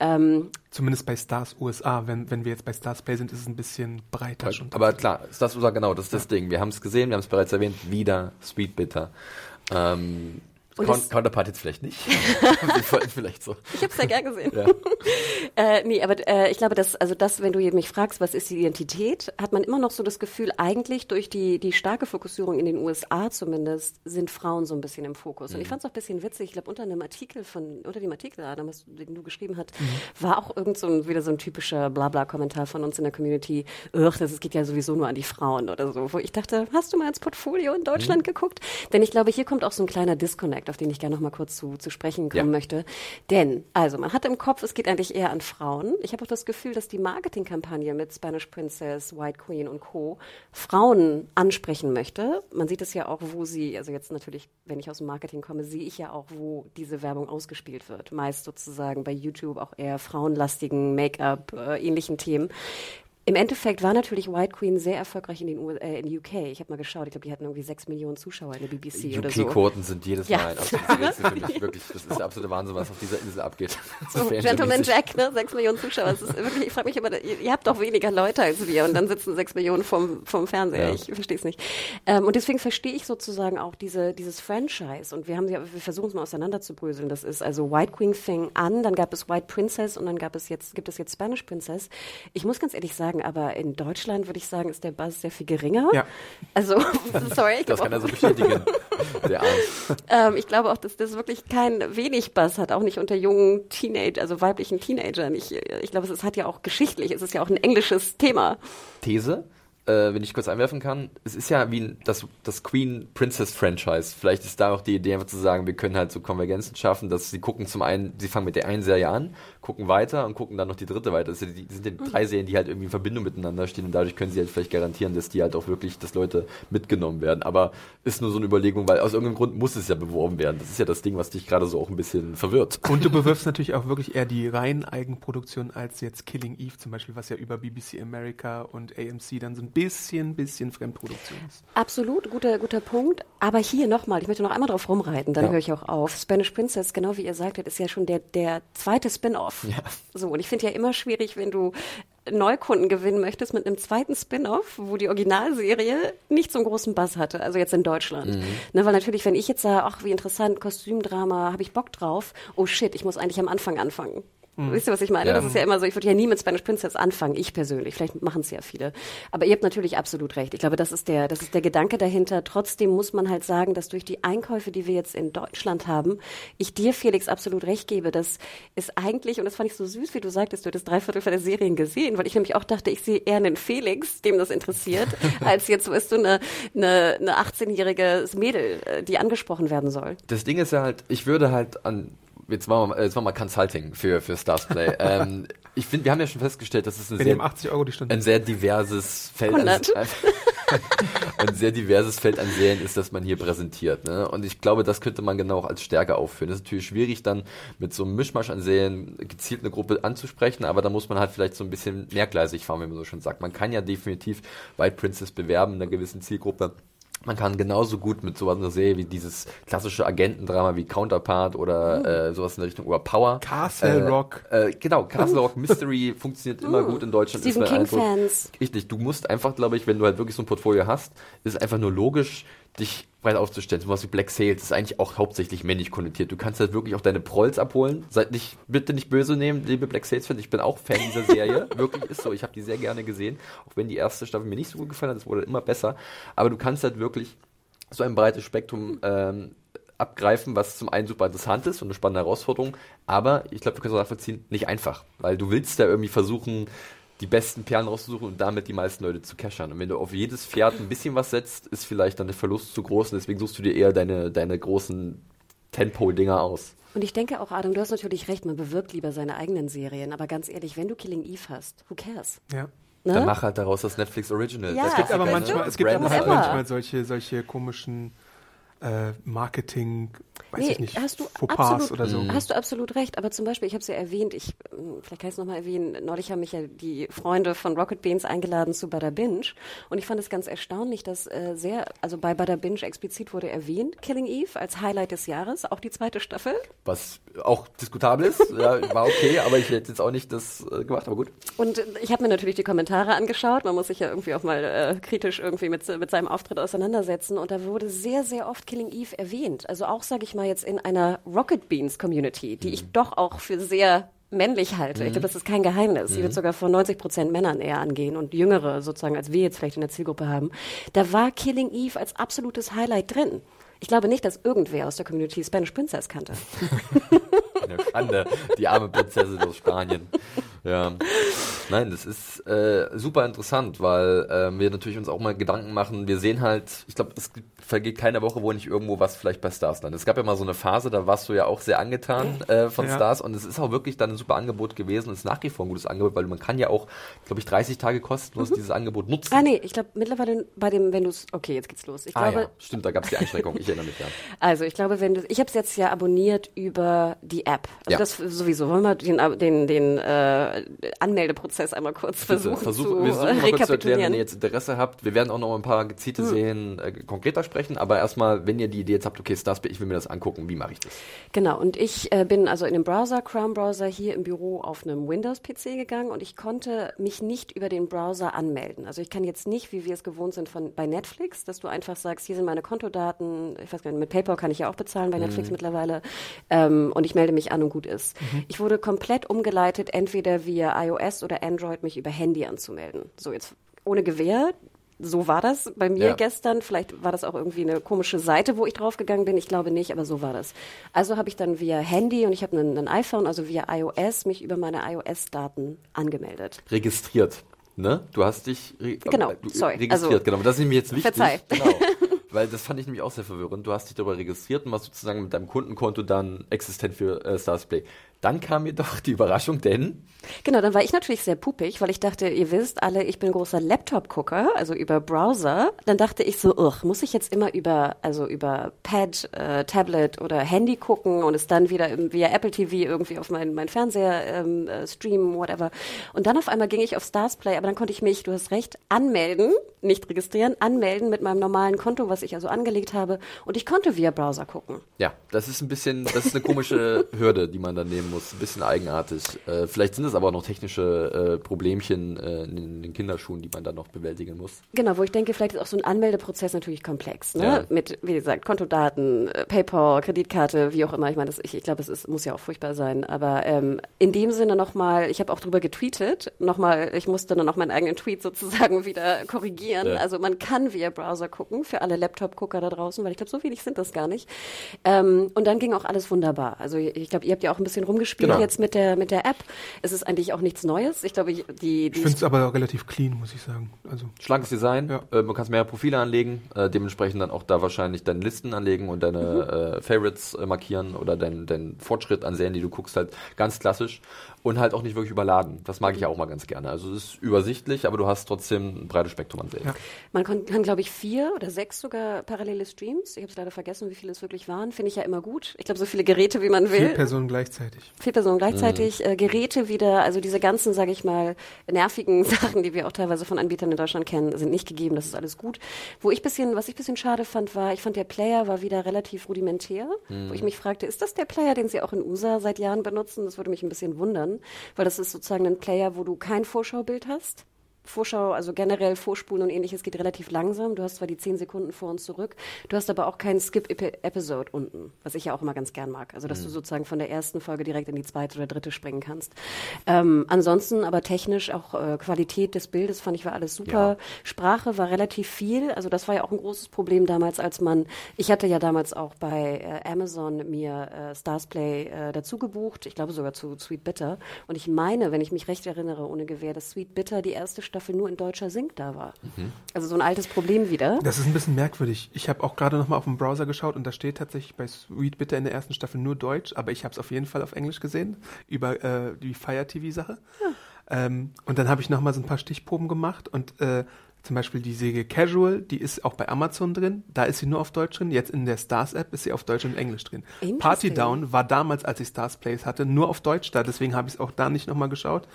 Ähm, Zumindest bei Stars USA. Wenn, wenn wir jetzt bei Stars Play sind, ist es ein bisschen breiter schon. Aber klar, das unser, genau, das ist das Ding. Wir haben es gesehen, wir haben es bereits erwähnt, wieder Sweet Bitter. Ähm, Und Count, Counterpart jetzt vielleicht nicht. [laughs] Vielleicht so. Ich habe es ja gern gesehen. Ja. [laughs] äh, nee, aber äh, ich glaube, dass, also das, wenn du mich fragst, was ist die Identität, hat man immer noch so das Gefühl, eigentlich durch die, die starke Fokussierung in den USA zumindest, sind Frauen so ein bisschen im Fokus. Und ich fand es auch ein bisschen witzig, ich glaube, unter einem Artikel von, unter dem Artikel, Adam, was, den du geschrieben hast, war auch irgend so ein, wieder so ein typischer Blabla-Kommentar von uns in der Community, ach, das geht ja sowieso nur an die Frauen oder so, wo ich dachte, hast du mal ins Portfolio in Deutschland geguckt? Denn ich glaube, hier kommt auch so ein kleiner Disconnect, auf den ich gerne noch mal kurz zu, zu sprechen kommen Ja. möchte. Denn, also, man hat im Kopf, es geht eigentlich eher an Frauen. Ich habe auch das Gefühl, dass die Marketingkampagne mit Spanish Princess, White Queen und Co. Frauen ansprechen möchte. Man sieht es ja auch, wo sie, also jetzt natürlich, wenn ich aus dem Marketing komme, sehe ich ja auch, wo diese Werbung ausgespielt wird. Meist sozusagen bei YouTube auch eher frauenlastigen Make-up, äh, ähnlichen Themen. Im Endeffekt war natürlich White Queen sehr erfolgreich in den U äh, in UK. Ich habe mal geschaut, ich glaube, die hatten irgendwie sechs Millionen Zuschauer in der BBC oder so. UK-Quoten sind jedes Ja. Mal ein [laughs] absolutes für mich. Wirklich, das ist der absolute Wahnsinn, was auf dieser Insel abgeht. [laughs] So, ist Gentleman. Jack, ne? Sechs Millionen Zuschauer. Das ist wirklich, ich frage mich immer, ihr, ihr habt doch weniger Leute als wir und dann sitzen sechs Millionen vom, vom Fernseher. Ja. Ich verstehe es nicht. Ähm, und deswegen verstehe ich sozusagen auch diese, dieses Franchise. Und wir haben ja, wir versuchen es mal auseinanderzubröseln. Das ist also White Queen fing an, dann gab es White Princess und dann gab es jetzt, gibt es jetzt Spanish Princess. Ich muss ganz ehrlich sagen, aber in Deutschland würde ich sagen, ist der Buzz sehr viel geringer. Ja. Also, [laughs] sorry, ich Das kann er so bestätigen. Der Arzt. ähm, ich glaube auch, dass das wirklich kein wenig Bass hat, auch nicht unter jungen Teenager, also weiblichen Teenagern. Ich, ich glaube, es ist- hat ja auch geschichtlich, es ist ja auch ein englisches Thema. These, äh, wenn ich kurz einwerfen kann. Es ist ja wie das, das Queen Princess Franchise. Vielleicht ist da auch die Idee, einfach zu sagen, wir können halt so Konvergenzen schaffen, dass sie gucken zum einen, sie fangen mit der einen Serie an, gucken weiter und gucken dann noch die dritte weiter. Das sind, die, das sind die drei Serien, die halt irgendwie in Verbindung miteinander stehen und dadurch können sie halt vielleicht garantieren, dass die halt auch wirklich, dass Leute mitgenommen werden. Aber ist nur so eine Überlegung, weil aus irgendeinem Grund muss es ja beworben werden. Das ist ja das Ding, was dich gerade so auch ein bisschen verwirrt. Und du bewirfst [laughs] natürlich auch wirklich eher die reinen Eigenproduktion als jetzt Killing Eve zum Beispiel, was ja über BBC America und AMC dann so ein bisschen, bisschen Fremdproduktion ist. Absolut, guter, guter Punkt. Aber hier nochmal, ich möchte noch einmal drauf rumreiten, dann Ja. höre ich auch auf. Spanish Princess, genau wie ihr sagtet, ist ja schon der, der zweite Spin-off. Ja. So, und ich finde ja immer schwierig, wenn du Neukunden gewinnen möchtest mit einem zweiten Spin-off, wo die Originalserie nicht so einen großen Bass hatte, also jetzt in Deutschland. Mhm. Ne, weil natürlich, wenn ich jetzt sage, ach, wie interessant, Kostümdrama, habe ich Bock drauf, oh shit, ich muss eigentlich am Anfang anfangen. Wisst ihr, was ich meine? Mhm. Ja. Das ist ja immer so, ich würde ja nie mit Spanish Princess anfangen, ich persönlich. Vielleicht machen es ja viele. Aber ihr habt natürlich absolut recht. Ich glaube, das ist der, das ist der Gedanke dahinter. Trotzdem muss man halt sagen, dass durch die Einkäufe, die wir jetzt in Deutschland haben, ich dir, Felix, absolut recht gebe, dass es eigentlich, und das fand ich so süß, wie du sagtest, du hättest drei Viertel von der Serien gesehen, weil ich nämlich auch dachte, ich sehe eher einen Felix, dem das interessiert, [laughs] als jetzt, weißt du, eine, eine, eine 18-jährige Mädel, äh, die angesprochen werden soll. Das Ding ist ja halt, ich würde halt an, jetzt machen wir, mal- jetzt machen wir Consulting für, für Stars Play. [laughs] ähm, ich finde, wir haben ja schon festgestellt, dass es ein sehr, nehmen 80 Euro die Stunde. ein sehr diverses Feld an, 100. [laughs] ein sehr diverses Feld an Serien ist, das man hier präsentiert. Ne? Und ich glaube, das könnte man genau auch als Stärke aufführen. Das ist natürlich schwierig, dann mit so einem Mischmasch an Serien gezielt eine Gruppe anzusprechen, aber da muss man halt vielleicht so ein bisschen mehrgleisig fahren, wie man so schon sagt. Man kann ja definitiv White Princess bewerben in einer gewissen Zielgruppe. Man kann genauso gut mit so einer Serie wie dieses klassische Agentendrama wie Counterpart oder äh, sowas in der Richtung oder Power. Castle äh, Rock. Äh, genau, Castle Rock Mystery [laughs] funktioniert immer gut in Deutschland. Stephen Eindruck. King-Fans. Richtig, du musst einfach, glaube ich, wenn du halt wirklich so ein Portfolio hast, ist es einfach nur logisch, dich breit aufzustellen. Sowas wie Black Sales ist eigentlich auch hauptsächlich männlich konnotiert. Du kannst halt wirklich auch deine Prolls abholen. Seid nicht, bitte nicht böse nehmen, liebe Black Sales Fans. Ich bin auch Fan dieser Serie. [laughs] wirklich ist so. Ich habe die sehr gerne gesehen. Auch wenn die erste Staffel mir nicht so gut gefallen hat, es wurde immer besser. Aber du kannst halt wirklich so ein breites Spektrum ähm, abgreifen, was zum einen super interessant ist und eine spannende Herausforderung, aber ich glaube, wir können es auch nachvollziehen, nicht einfach, weil du willst ja irgendwie versuchen, die besten Perlen rauszusuchen und damit die meisten Leute zu cashern. Und wenn du auf jedes Pferd ein bisschen was setzt, ist vielleicht dann der Verlust zu groß und deswegen suchst du dir eher deine, deine großen Tentpole-Dinger aus. Und ich denke auch, Adam, du hast natürlich recht, man bewirbt lieber seine eigenen Serien, aber ganz ehrlich, wenn du Killing Eve hast, who cares? Ja. Ne? Dann mach halt daraus das Netflix Original. Ja, Das Es gibt aber manchmal, es gibt aber halt manchmal solche, solche komischen äh, Marketing, weiß Nee, ich nicht, hast du Fauxpas absolut, oder so. Hast du absolut recht, aber zum Beispiel, ich habe es ja erwähnt, ich, ähm, vielleicht kann ich es nochmal erwähnen, neulich haben mich ja die Freunde von Rocket Beans eingeladen zu Bada Binge und ich fand es ganz erstaunlich, dass äh, sehr, also bei Bada Binge explizit wurde erwähnt, Killing Eve als Highlight des Jahres, auch die zweite Staffel. Was auch diskutabel ist. [laughs] ja, war okay, aber ich hätte jetzt auch nicht das äh, gemacht, aber gut. Und äh, ich habe mir natürlich die Kommentare angeschaut. Man muss sich ja irgendwie auch mal äh, kritisch irgendwie mit, mit seinem Auftritt auseinandersetzen. Und da wurde sehr, sehr oft Killing Eve erwähnt. Also auch, sage ich mal, jetzt in einer Rocket Beans Community, die ich doch auch für sehr männlich halte. Ich glaube, das ist kein Geheimnis. Sie wird sogar von 90 Prozent Männern eher angehen und jüngere sozusagen, als wir jetzt vielleicht in der Zielgruppe haben. Da war Killing Eve als absolutes Highlight drin. Ich glaube nicht, dass irgendwer aus der Community Spanish Princess kannte. [laughs] Eine Schande, die arme Prinzessin aus Spanien. Ja. Nein, das ist äh, super interessant, weil ähm, wir natürlich uns auch mal Gedanken machen. Wir sehen halt, ich glaube, es vergeht keine Woche, wo nicht irgendwo was vielleicht bei Stars landet. Es gab ja mal so eine Phase, da warst du ja auch sehr angetan äh, von Ja. Stars und es ist auch wirklich dann ein super Angebot gewesen es ist nach wie vor ein gutes Angebot, weil man kann ja auch, glaube ich, 30 Tage kostenlos dieses Angebot nutzen. Ah nee, ich glaube mittlerweile bei dem, wenn du es, okay, jetzt geht's los. Ich Ah glaube, ja, stimmt, da gab es die Einschränkung. Ich erinnere mich ja. [laughs] Also ich glaube, wenn du, ich habe es jetzt ja abonniert über die App. Also Ja. das sowieso. Wollen wir den, den, den äh, Anmeldeprozess einmal kurz versuchen Versuch, zu wir versuchen mal kurz zu erklären, wenn ihr jetzt Interesse habt. Wir werden auch noch ein paar gezielte Serien äh, konkreter sprechen, aber erstmal, wenn ihr die Idee jetzt habt, okay, Starspeed, ich will mir das angucken, wie mache ich das? Genau, und ich äh, bin also in dem Browser, Chrome Browser, hier im Büro auf einem Windows-PC gegangen und ich konnte mich nicht über den Browser anmelden. Also ich kann jetzt nicht, wie wir es gewohnt sind von bei Netflix, dass du einfach sagst, hier sind meine Kontodaten, ich weiß gar nicht, mit PayPal kann ich ja auch bezahlen bei Netflix mittlerweile ähm, und ich melde mich an und gut ist. Ich wurde komplett umgeleitet, entweder via iOS oder Android, mich über Handy anzumelden. So jetzt ohne Gewähr, so war das bei mir Ja. gestern. Vielleicht war das auch irgendwie eine komische Seite, wo ich draufgegangen bin. Ich glaube nicht, aber so war das. Also habe ich dann via Handy und ich habe einen, einen iPhone, also via iOS, mich über meine iOS-Daten angemeldet. Registriert. Ne? Du hast dich re Genau, du, sorry. registriert, Also, genau. Das ist nämlich jetzt wichtig. verzeih. Genau. [laughs] Weil das fand ich nämlich auch sehr verwirrend. Du hast dich darüber registriert und warst sozusagen mit deinem Kundenkonto dann existent für äh, Starsplay. Dann kam mir doch die Überraschung, denn Genau, dann war ich natürlich sehr pupig, weil ich dachte, ihr wisst alle, ich bin großer Laptop-Gucker, also über Browser. Dann dachte ich so, ugh, muss ich jetzt immer über, also über Pad, äh, Tablet oder Handy gucken und es dann wieder im- via Apple TV irgendwie auf meinen mein Fernseher ähm, äh, streamen, whatever. Und dann auf einmal ging ich auf Starsplay, aber dann konnte ich mich, du hast recht, anmelden, nicht registrieren, anmelden mit meinem normalen Konto, was ich also angelegt habe. Und ich konnte via Browser gucken. ja, das ist ein bisschen, das ist eine komische Hürde, die man dann nehmen muss. Ein bisschen eigenartig. Äh, vielleicht sind es aber auch noch technische äh, Problemchen äh, in den Kinderschuhen, die man dann noch bewältigen muss. Genau, wo ich denke, vielleicht ist auch so ein Anmeldeprozess natürlich komplex. Ne? Ja. Mit, wie gesagt, Kontodaten, äh, PayPal, Kreditkarte, wie auch immer. Ich meine, das, ich, ich glaube, es ist, muss ja auch furchtbar sein. Aber ähm, in dem Sinne nochmal, ich habe auch drüber getweetet, nochmal, ich musste dann noch meinen eigenen Tweet sozusagen [laughs] wieder korrigieren. Ja. Also man kann via Browser gucken, für alle Laptop-Gucker da draußen, weil ich glaube, so wenig sind das gar nicht. Ähm, und dann ging auch alles wunderbar. Also ich glaube, ihr habt ja auch ein bisschen rumgespielt Genau. jetzt mit der, mit der App. Es ist eigentlich auch nichts Neues. Ich glaube, ich- die, Ich die finde es aber relativ clean, muss ich sagen. Also Schlankes Design, Ja. äh, man kann mehrere Profile anlegen, äh, dementsprechend dann auch da wahrscheinlich deine Listen anlegen und deine äh, Favorites äh, markieren oder deinen dein Fortschritt an Serien, die du guckst, halt ganz klassisch und halt auch nicht wirklich überladen. Das mag ich ja auch mal ganz gerne. Also es ist übersichtlich, aber du hast trotzdem ein breites Spektrum an Serien. Ja. Man kann, kann glaube ich, vier oder sechs sogar parallele Streams. Ich habe es leider vergessen, wie viele es wirklich waren. Finde ich ja immer gut. Ich glaube, so viele Geräte, wie man will. vier Personen gleichzeitig. Vier Personen gleichzeitig, äh, Geräte wieder, also diese ganzen, sage ich mal, nervigen [laughs] Sachen, die wir auch teilweise von Anbietern in Deutschland kennen, sind nicht gegeben. Das ist alles gut. Wo ich bisschen, was ich bisschen schade fand, war, ich fand der Player war wieder relativ rudimentär, wo ich mich fragte, ist das der Player, den Sie auch in USA seit Jahren benutzen? Das würde mich ein bisschen wundern, weil das ist sozusagen ein Player, wo du kein Vorschaubild hast Vorschau, also generell Vorspulen und ähnliches geht relativ langsam. Du hast zwar die zehn Sekunden vor und zurück, du hast aber auch keinen Skip-Episode unten, was ich ja auch immer ganz gern mag. Also, dass mhm. du sozusagen von der ersten Folge direkt in die zweite oder dritte springen kannst. Ähm, ansonsten aber technisch auch äh, Qualität des Bildes fand ich war alles super. Ja. Sprache war relativ viel. Also, das war ja auch ein großes Problem damals, als man, ich hatte ja damals auch bei äh, Amazon mir äh, Starsplay äh, dazu gebucht. Ich glaube sogar zu Sweet Bitter. Und ich meine, wenn ich mich recht erinnere, ohne Gewehr, dass Sweet Bitter die erste Staffel Staffel nur in deutscher Sync da war. Mhm. Also so ein altes Problem wieder. Das ist ein bisschen merkwürdig. Ich habe auch gerade nochmal auf dem Browser geschaut und da steht tatsächlich bei Sweet Bitter in der ersten Staffel nur Deutsch, aber ich habe es auf jeden Fall auf Englisch gesehen, über äh, die Fire TV-Sache. Ja. Ähm, und dann habe ich nochmal so ein paar Stichproben gemacht und äh, zum Beispiel die Säge Casual, die ist auch bei Amazon drin. Da ist sie nur auf Deutsch drin. Jetzt in der Stars App ist sie auf Deutsch und Englisch drin. Party Down war damals, als ich Stars Plays hatte, nur auf Deutsch da. Deswegen habe ich es auch da nicht nochmal geschaut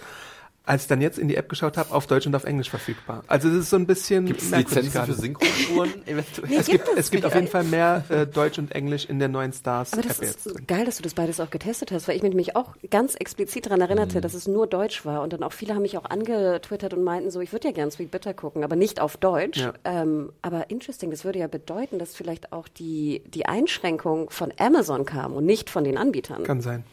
als ich dann jetzt in die App geschaut habe, auf Deutsch und auf Englisch verfügbar. Also das ist so ein bisschen. Gibt es Lizenzen für Synchronspuren [laughs] eventuell? Nee, es gibt, es gibt auf jeden Fall mehr äh, Deutsch und Englisch in der neuen Stars Aber das App ist jetzt. geil, dass du das beides auch getestet hast, weil ich mich auch ganz explizit daran erinnerte, mhm. dass es nur Deutsch war und dann auch viele haben mich auch angetwittert und meinten so, ich würde ja gern Sweet Bitter gucken, aber nicht auf Deutsch. Ja. Ähm, aber interesting, das würde ja bedeuten, dass vielleicht auch die, die Einschränkung von Amazon kam und nicht von den Anbietern. Kann sein.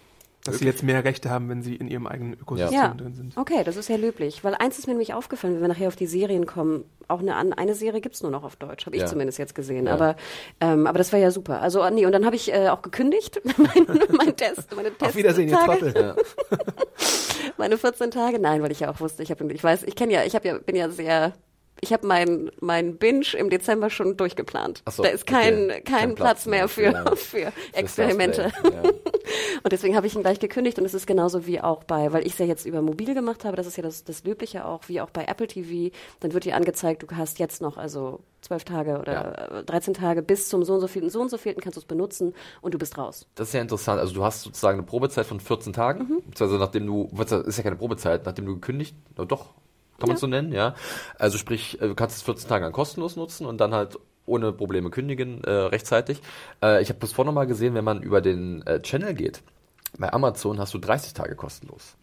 Dass Wirklich? sie jetzt mehr Rechte haben, wenn sie in ihrem eigenen Ökosystem ja. drin sind. Okay, das ist ja löblich. Weil eins ist mir nämlich aufgefallen, wenn wir nachher auf die Serien kommen, auch eine, eine Serie gibt es nur noch auf Deutsch, habe ich ja. zumindest jetzt gesehen. Ja. Aber, ähm, aber das war ja super. Also nee, und dann habe ich äh, auch gekündigt, [laughs] mein, mein Test, meine Test Auf Wiedersehen, ihr Trottel. Ja. [laughs] meine 14 Tage, nein, weil ich ja auch wusste, ich habe, ich weiß, ich kenne ja, ich habe ja, bin ja sehr ich habe meinen mein Binge im Dezember schon durchgeplant. So, da ist kein, okay. kein, kein Platz, Platz, mehr für, für [laughs] Experimente. Ja. Und deswegen habe ich ihn gleich gekündigt und es ist genauso wie auch bei, weil ich es ja jetzt über mobil gemacht habe, das ist ja das, das Löbliche auch, wie auch bei Apple TV, dann wird dir angezeigt, du hast jetzt noch also zwölf Tage oder ja. 13 Tage bis zum so und so vielen, so und so vielen kannst du es benutzen und du bist raus. Das ist ja interessant. Also du hast sozusagen eine Probezeit von 14 Tagen, mhm. also nachdem du, ist ja keine Probezeit, nachdem du gekündigt, doch, kann man ja. so nennen, ja. Also sprich, äh, du kannst es 14 Tage kostenlos nutzen und dann halt ohne Probleme kündigen äh, rechtzeitig. Äh, ich habe das vorhin nochmal gesehen, wenn man über den äh, Channel geht. Bei Amazon hast du 30 Tage kostenlos.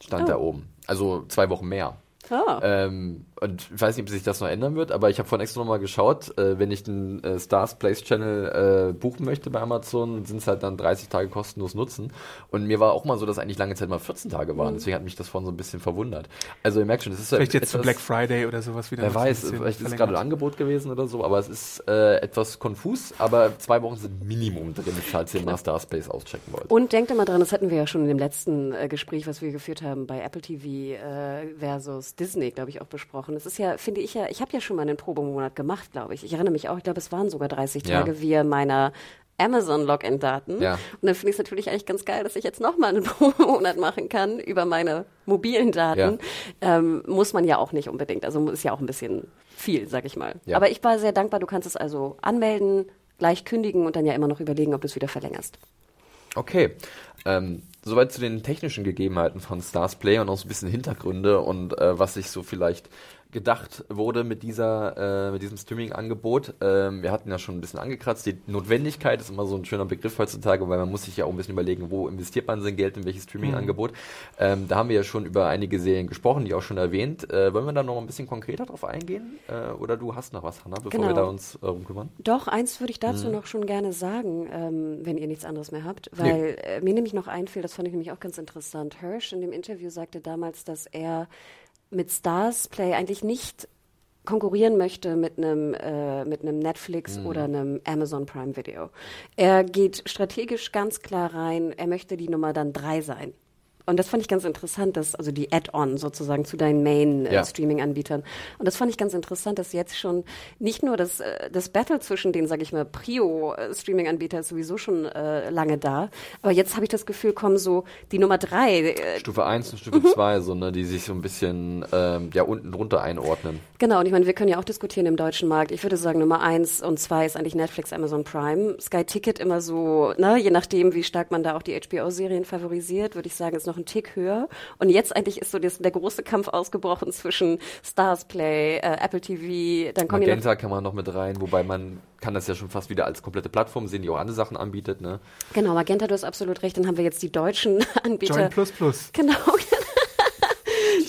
Stand oh. da oben. Also zwei Wochen mehr. Ah. Ähm, und ich weiß nicht, ob sich das noch ändern wird, aber ich habe vorhin extra nochmal geschaut, äh, wenn ich den äh, Stars Place Channel äh, buchen möchte bei Amazon, sind es halt dann 30 Tage kostenlos nutzen. Und mir war auch mal so, dass eigentlich lange Zeit mal 14 Tage waren. Mhm. Deswegen hat mich das vorhin so ein bisschen verwundert. Also ihr merkt schon, das ist Vielleicht jetzt zu Black Friday oder sowas wieder. Wer weiß, vielleicht ist es gerade ein Angebot gewesen oder so, aber es ist äh, etwas konfus, aber zwei Wochen sind Minimum drin, falls ihr mal Stars Place auschecken wollt. Und denkt immer dran, das hatten wir ja schon in dem letzten äh, Gespräch, was wir geführt haben bei Apple TV äh, versus Disney, glaube ich, auch besprochen. Es ist ja, finde ich ja, ich habe ja schon mal einen Probemonat gemacht, glaube ich. Ich erinnere mich auch, ich glaube, es waren sogar 30 Tage ja. via meiner Amazon-Login-Daten. Ja. Und dann finde ich es natürlich eigentlich ganz geil, dass ich jetzt nochmal einen [laughs] Probemonat machen kann über meine mobilen Daten. Ja. Ähm, muss man ja auch nicht unbedingt. Also ist ja auch ein bisschen viel, sag ich mal. Ja. Aber ich war sehr dankbar. Du kannst es also anmelden, gleich kündigen und dann ja immer noch überlegen, ob du es wieder verlängerst. Okay. Ähm, soweit zu den technischen Gegebenheiten von Stars Play und auch so ein bisschen Hintergründe und äh, was sich so vielleicht gedacht wurde mit dieser, äh, mit diesem Streaming-Angebot. Ähm, wir hatten ja schon ein bisschen angekratzt. Die Notwendigkeit ist immer so ein schöner Begriff heutzutage, weil man muss sich ja auch ein bisschen überlegen, wo investiert man sein Geld in welches Streaming-Angebot. Mhm. Ähm, da haben wir ja schon über einige Serien gesprochen, die auch schon erwähnt. Äh, wollen wir da noch ein bisschen konkreter drauf eingehen? Äh, oder du hast noch was, Hanna, bevor genau. wir da uns äh, kümmern? Doch, eins würde ich dazu mhm. noch schon gerne sagen, ähm, wenn ihr nichts anderes mehr habt, weil nee. äh, mir nämlich noch einfiel, das fand ich nämlich auch ganz interessant. Hirsch in dem Interview sagte damals, dass er mit Stars Play eigentlich nicht konkurrieren möchte mit einem äh, mit einem Netflix mhm. oder einem Amazon Prime Video. Er geht strategisch ganz klar rein. Er möchte die Nummer dann drei sein. Und das fand ich ganz interessant, dass, also die Add-on sozusagen zu deinen Main-Streaming-Anbietern. Äh, und das fand ich ganz interessant, dass jetzt schon nicht nur das, äh, das Battle zwischen den, sage ich mal, Prio-Streaming-Anbieter ist sowieso schon äh, lange da, aber jetzt habe ich das Gefühl, kommen so die Nummer drei. Äh, Stufe eins und Stufe mhm. zwei, so, ne, die sich so ein bisschen ähm, ja unten drunter einordnen. Genau, und ich meine, wir können ja auch diskutieren im deutschen Markt. Ich würde sagen, Nummer eins und zwei ist eigentlich Netflix, Amazon Prime. Sky Ticket immer so, ne, je nachdem, wie stark man da auch die HBO-Serien favorisiert, würde ich sagen, ist noch einen Tick höher. Und jetzt eigentlich ist so das, der große Kampf ausgebrochen zwischen Stars Play, äh, Apple TV, dann kommen Magenta kann man noch mit rein, wobei man kann das ja schon fast wieder als komplette Plattform sehen, die auch andere Sachen anbietet. Ne? Genau, Magenta, du hast absolut recht. Dann haben wir jetzt die deutschen [laughs] Anbieter. Join Plus Plus. Genau.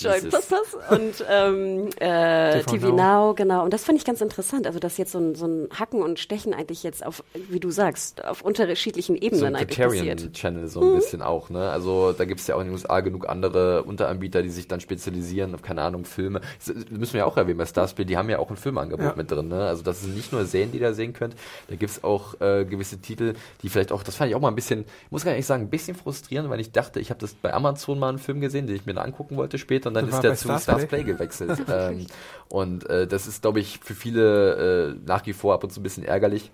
Joy Plus Plus und ähm, äh, TV, TV Now. Now. genau. Und das fand ich ganz interessant. Also, dass jetzt so ein, so ein Hacken und Stechen eigentlich jetzt auf, wie du sagst, auf unterschiedlichen Ebenen so ein eigentlich passiert. Channel so ein mhm. bisschen auch, ne? Also, da gibt es ja auch in den USA genug andere Unteranbieter, die sich dann spezialisieren auf, keine Ahnung, Filme. Das müssen wir ja auch erwähnen bei Starsplay, die haben ja auch ein Filmangebot ja. mit drin, ne? Also, das sind nicht nur Serien, die ihr da sehen könnt. Da gibt es auch äh, gewisse Titel, die vielleicht auch, das fand ich auch mal ein bisschen, ich muss gar nicht sagen, ein bisschen frustrierend, weil ich dachte, ich habe das bei Amazon mal einen Film gesehen, den ich mir da angucken wollte später und dann das ist der zu Stars, Stars Play gewechselt. [laughs] ähm, und äh, das ist, glaube ich, für viele äh, nach wie vor ab und zu ein bisschen ärgerlich.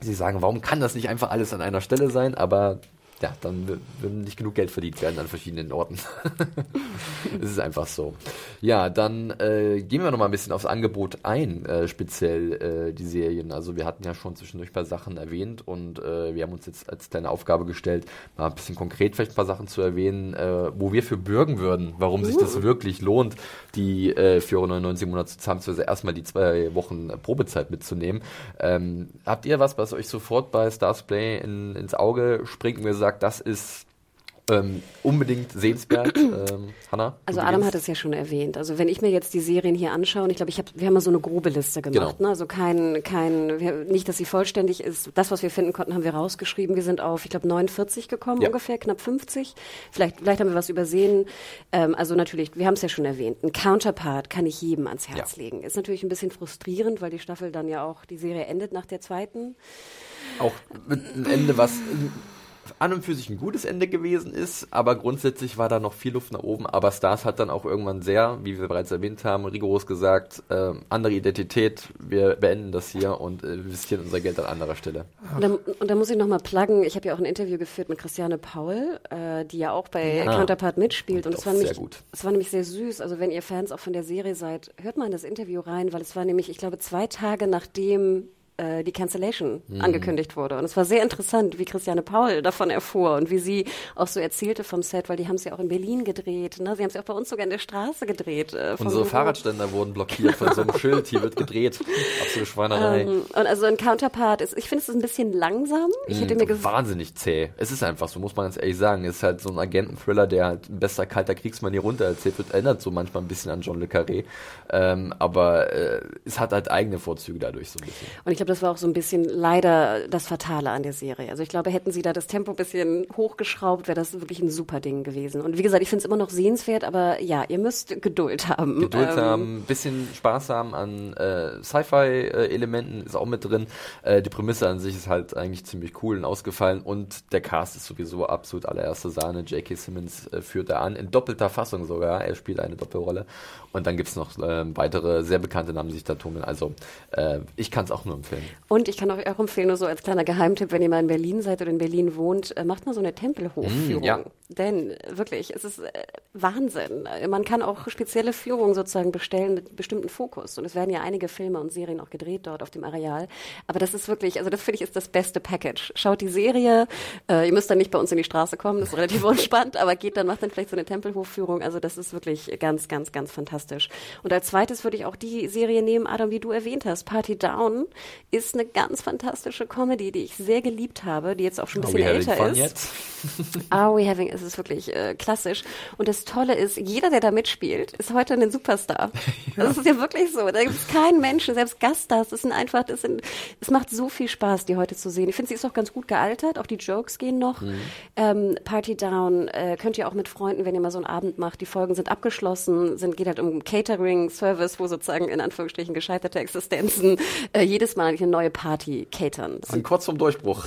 Sie sagen, warum kann das nicht einfach alles an einer Stelle sein? Aber ja, dann wird nicht genug Geld verdient werden an verschiedenen Orten. [laughs] Es ist einfach so. Ja, dann äh, gehen wir noch mal ein bisschen aufs Angebot ein, äh, speziell äh, die Serien. Also wir hatten ja schon zwischendurch ein paar Sachen erwähnt und äh, wir haben uns jetzt als kleine Aufgabe gestellt, mal ein bisschen konkret vielleicht ein paar Sachen zu erwähnen, äh, wo wir für bürgen würden, warum sich das uh. wirklich lohnt, die äh, 4,99 Euro im Monat zu zahlen, beziehungsweise erstmal die zwei Wochen Probezeit mitzunehmen. Ähm, habt ihr was, was euch sofort bei Stars Play in, ins Auge springt und gesagt, sagt, das ist ähm, unbedingt sehenswert. [clears throat] Ähm, Hanna? Also Adam hat es ja schon erwähnt. Also wenn ich mir jetzt die Serien hier anschaue, ich glaube, ich hab, wir haben mal so eine grobe Liste gemacht. Genau. Ne? Also kein, kein, wir, nicht, dass sie vollständig ist. Das, was wir finden konnten, haben wir rausgeschrieben. Wir sind auf, ich glaube, 49 gekommen ja. ungefähr, knapp 50. Vielleicht, vielleicht haben wir was übersehen. Ähm, also natürlich, wir haben es ja schon erwähnt. Ein Counterpart kann ich jedem ans Herz ja. legen. Ist natürlich ein bisschen frustrierend, weil die Staffel dann ja auch, die Serie endet nach der zweiten. Auch mit einem Ende, was an und für sich ein gutes Ende gewesen ist, aber grundsätzlich war da noch viel Luft nach oben. Aber Stars hat dann auch irgendwann sehr, wie wir bereits erwähnt haben, rigoros gesagt, äh, andere Identität, wir beenden das hier und äh, investieren unser Geld an anderer Stelle. Und da, und da muss ich nochmal pluggen, ich habe ja auch ein Interview geführt mit Christiane Paul, äh, die ja auch bei ja. Counterpart mitspielt. Und, und es war, nämlich, es war nämlich sehr süß. Also wenn ihr Fans auch von der Serie seid, hört mal in das Interview rein, weil es war nämlich, ich glaube, zwei Tage nachdem äh, die Cancellation mhm. angekündigt wurde. Und es war sehr interessant, wie Christiane Paul davon erfuhr und wie sie auch so erzählte vom Set, weil die haben es ja auch in Berlin gedreht. Ne? Sie haben es ja auch bei uns sogar in der Straße gedreht. Äh, Unsere Fahrradständer wurden blockiert von so einem [laughs] Schild, hier wird gedreht. Absolute Schweinerei. Um, ähm, und also ein Counterpart ist, ich finde es ist ein bisschen langsam. Ich hätte mir mhm, wahnsinnig zäh. Es ist einfach so, muss man ganz ehrlich sagen. Es ist halt so ein Agenten-Thriller, der halt ein bester kalter Kriegsmann hier runter erzählt wird. Erinnert so manchmal ein bisschen an John Le Carré. Ähm, aber äh, es hat halt eigene Vorzüge dadurch so ein bisschen. Und ich glaube, das war auch so ein bisschen leider das Fatale an der Serie. Also ich glaube, hätten sie da das Tempo ein bisschen hochgeschraubt, wäre das wirklich ein super Ding gewesen. Und wie gesagt, ich finde es immer noch sehenswert, aber ja, ihr müsst Geduld haben. Geduld ähm, haben, bisschen Spaß haben an äh, Sci-Fi-Elementen ist auch mit drin. Äh, die Prämisse an sich ist halt eigentlich ziemlich cool und ausgefallen und der Cast ist sowieso absolut allererste Sahne. J.K. Simmons äh, führt er an, in doppelter Fassung sogar. Er spielt eine Doppelrolle. Und dann gibt es noch äh, weitere sehr bekannte Namen, die sich da tummeln. Also äh, ich kann es auch nur empfehlen. Und ich kann auch, auch empfehlen, nur so als kleiner Geheimtipp, wenn ihr mal in Berlin seid oder in Berlin wohnt, äh, macht mal so eine Tempelhofführung. Mm, ja. Denn wirklich, es ist äh, Wahnsinn. Man kann auch spezielle Führungen sozusagen bestellen mit bestimmten Fokus. Und es werden ja einige Filme und Serien auch gedreht dort auf dem Areal. Aber das ist wirklich, also das finde ich ist das beste Package. Schaut die Serie, äh, ihr müsst dann nicht bei uns in die Straße kommen, das ist relativ [laughs] entspannt, aber geht dann, macht dann vielleicht so eine Tempelhofführung. Also das ist wirklich ganz, ganz, ganz fantastisch. Und als zweites würde ich auch die Serie nehmen, Adam, wie du erwähnt hast. Party Down ist eine ganz fantastische Comedy, die ich sehr geliebt habe, die jetzt auch schon ein bisschen älter ist. Jetzt? Are [laughs] We Having es ist wirklich äh, klassisch. Und das Tolle ist, jeder, der da mitspielt, ist heute ein Superstar. [laughs] ja. Das ist ja wirklich so. Da gibt es keinen Menschen, selbst Gaststars. Das sind einfach, das sind, es macht so viel Spaß, die heute zu sehen. Ich finde, sie ist auch ganz gut gealtert. Auch die Jokes gehen noch. Mhm. Ähm, Party Down äh, könnt ihr auch mit Freunden, wenn ihr mal so einen Abend macht. Die Folgen sind abgeschlossen, sind geht halt um Catering Service, wo sozusagen in Anführungsstrichen gescheiterte Existenzen äh, jedes Mal eine neue Party catern. Sind kurz zum Durchbruch.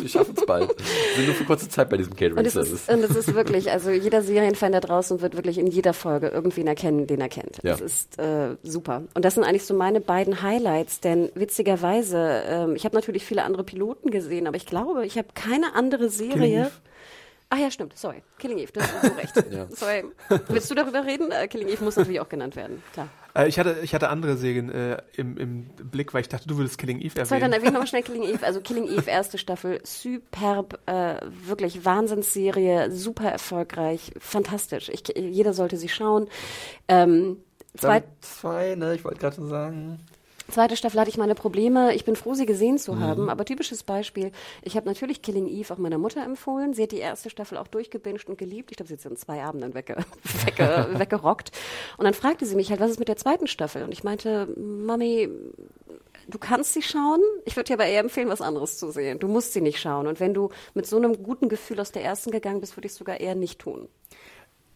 Die schaffen es bald. Sind nur für kurze Zeit bei diesem Catering Service. Und es ist wirklich, also jeder Serienfan da draußen wird wirklich in jeder Folge irgendwen erkennen, den er kennt. Ja. Das ist äh, super. Und das sind eigentlich so meine beiden Highlights, denn witzigerweise, ähm, ich habe natürlich viele andere Piloten gesehen, aber ich glaube, ich habe keine andere Serie. Ach ja, stimmt. Sorry. Killing Eve, du hast recht. [laughs] ja. Sorry. Willst du darüber reden? Äh, Killing Eve muss natürlich auch genannt werden. Klar. Äh, ich, hatte, ich hatte andere Serien äh, im, im Blick, weil ich dachte, du würdest Killing Eve erwähnen. Sorry, dann erwähne nochmal [laughs] schnell Killing Eve. Also Killing Eve, erste Staffel, superb, äh, wirklich Wahnsinnsserie, super erfolgreich, fantastisch. Ich, jeder sollte sie schauen. Ähm, zwei, zwei, ne? Ich wollte gerade sagen. Zweite Staffel hatte ich meine Probleme. Ich bin froh, sie gesehen zu haben. Aber typisches Beispiel. Ich habe natürlich Killing Eve auch meiner Mutter empfohlen. Sie hat die erste Staffel auch durchgebinged und geliebt. Ich glaube, sie hat sie in zwei Abenden wegge [laughs] wegge [laughs] weggerockt. Und dann fragte sie mich halt, was ist mit der zweiten Staffel? Und ich meinte, Mami, du kannst sie schauen. Ich würde dir aber eher empfehlen, was anderes zu sehen. Du musst sie nicht schauen. Und wenn du mit so einem guten Gefühl aus der ersten gegangen bist, würde ich es sogar eher nicht tun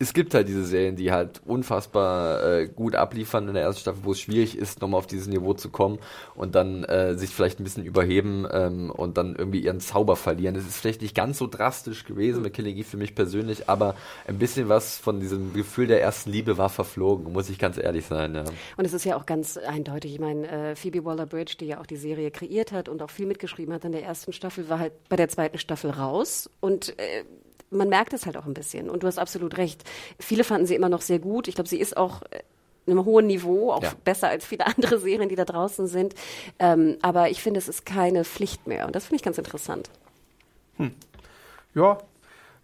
es gibt halt diese Serien, die halt unfassbar äh, gut abliefern in der ersten Staffel, wo es schwierig ist, nochmal auf dieses Niveau zu kommen und dann äh, sich vielleicht ein bisschen überheben ähm, und dann irgendwie ihren Zauber verlieren. Das ist vielleicht nicht ganz so drastisch gewesen mit Killing Eve für mich persönlich, aber ein bisschen was von diesem Gefühl der ersten Liebe war verflogen, muss ich ganz ehrlich sein. Ja. Und es ist ja auch ganz eindeutig. Ich meine, äh, Phoebe Waller-Bridge, die ja auch die Serie kreiert hat und auch viel mitgeschrieben hat in der ersten Staffel, war halt bei der zweiten Staffel raus und äh, man merkt es halt auch ein bisschen. Und du hast absolut recht. Viele fanden sie immer noch sehr gut. Ich glaube, sie ist auch äh, in einem hohen Niveau, auch ja. besser als viele [laughs] andere Serien, die da draußen sind. Ähm, aber ich finde, es ist keine Pflicht mehr. Und das finde ich ganz interessant. Hm. Ja,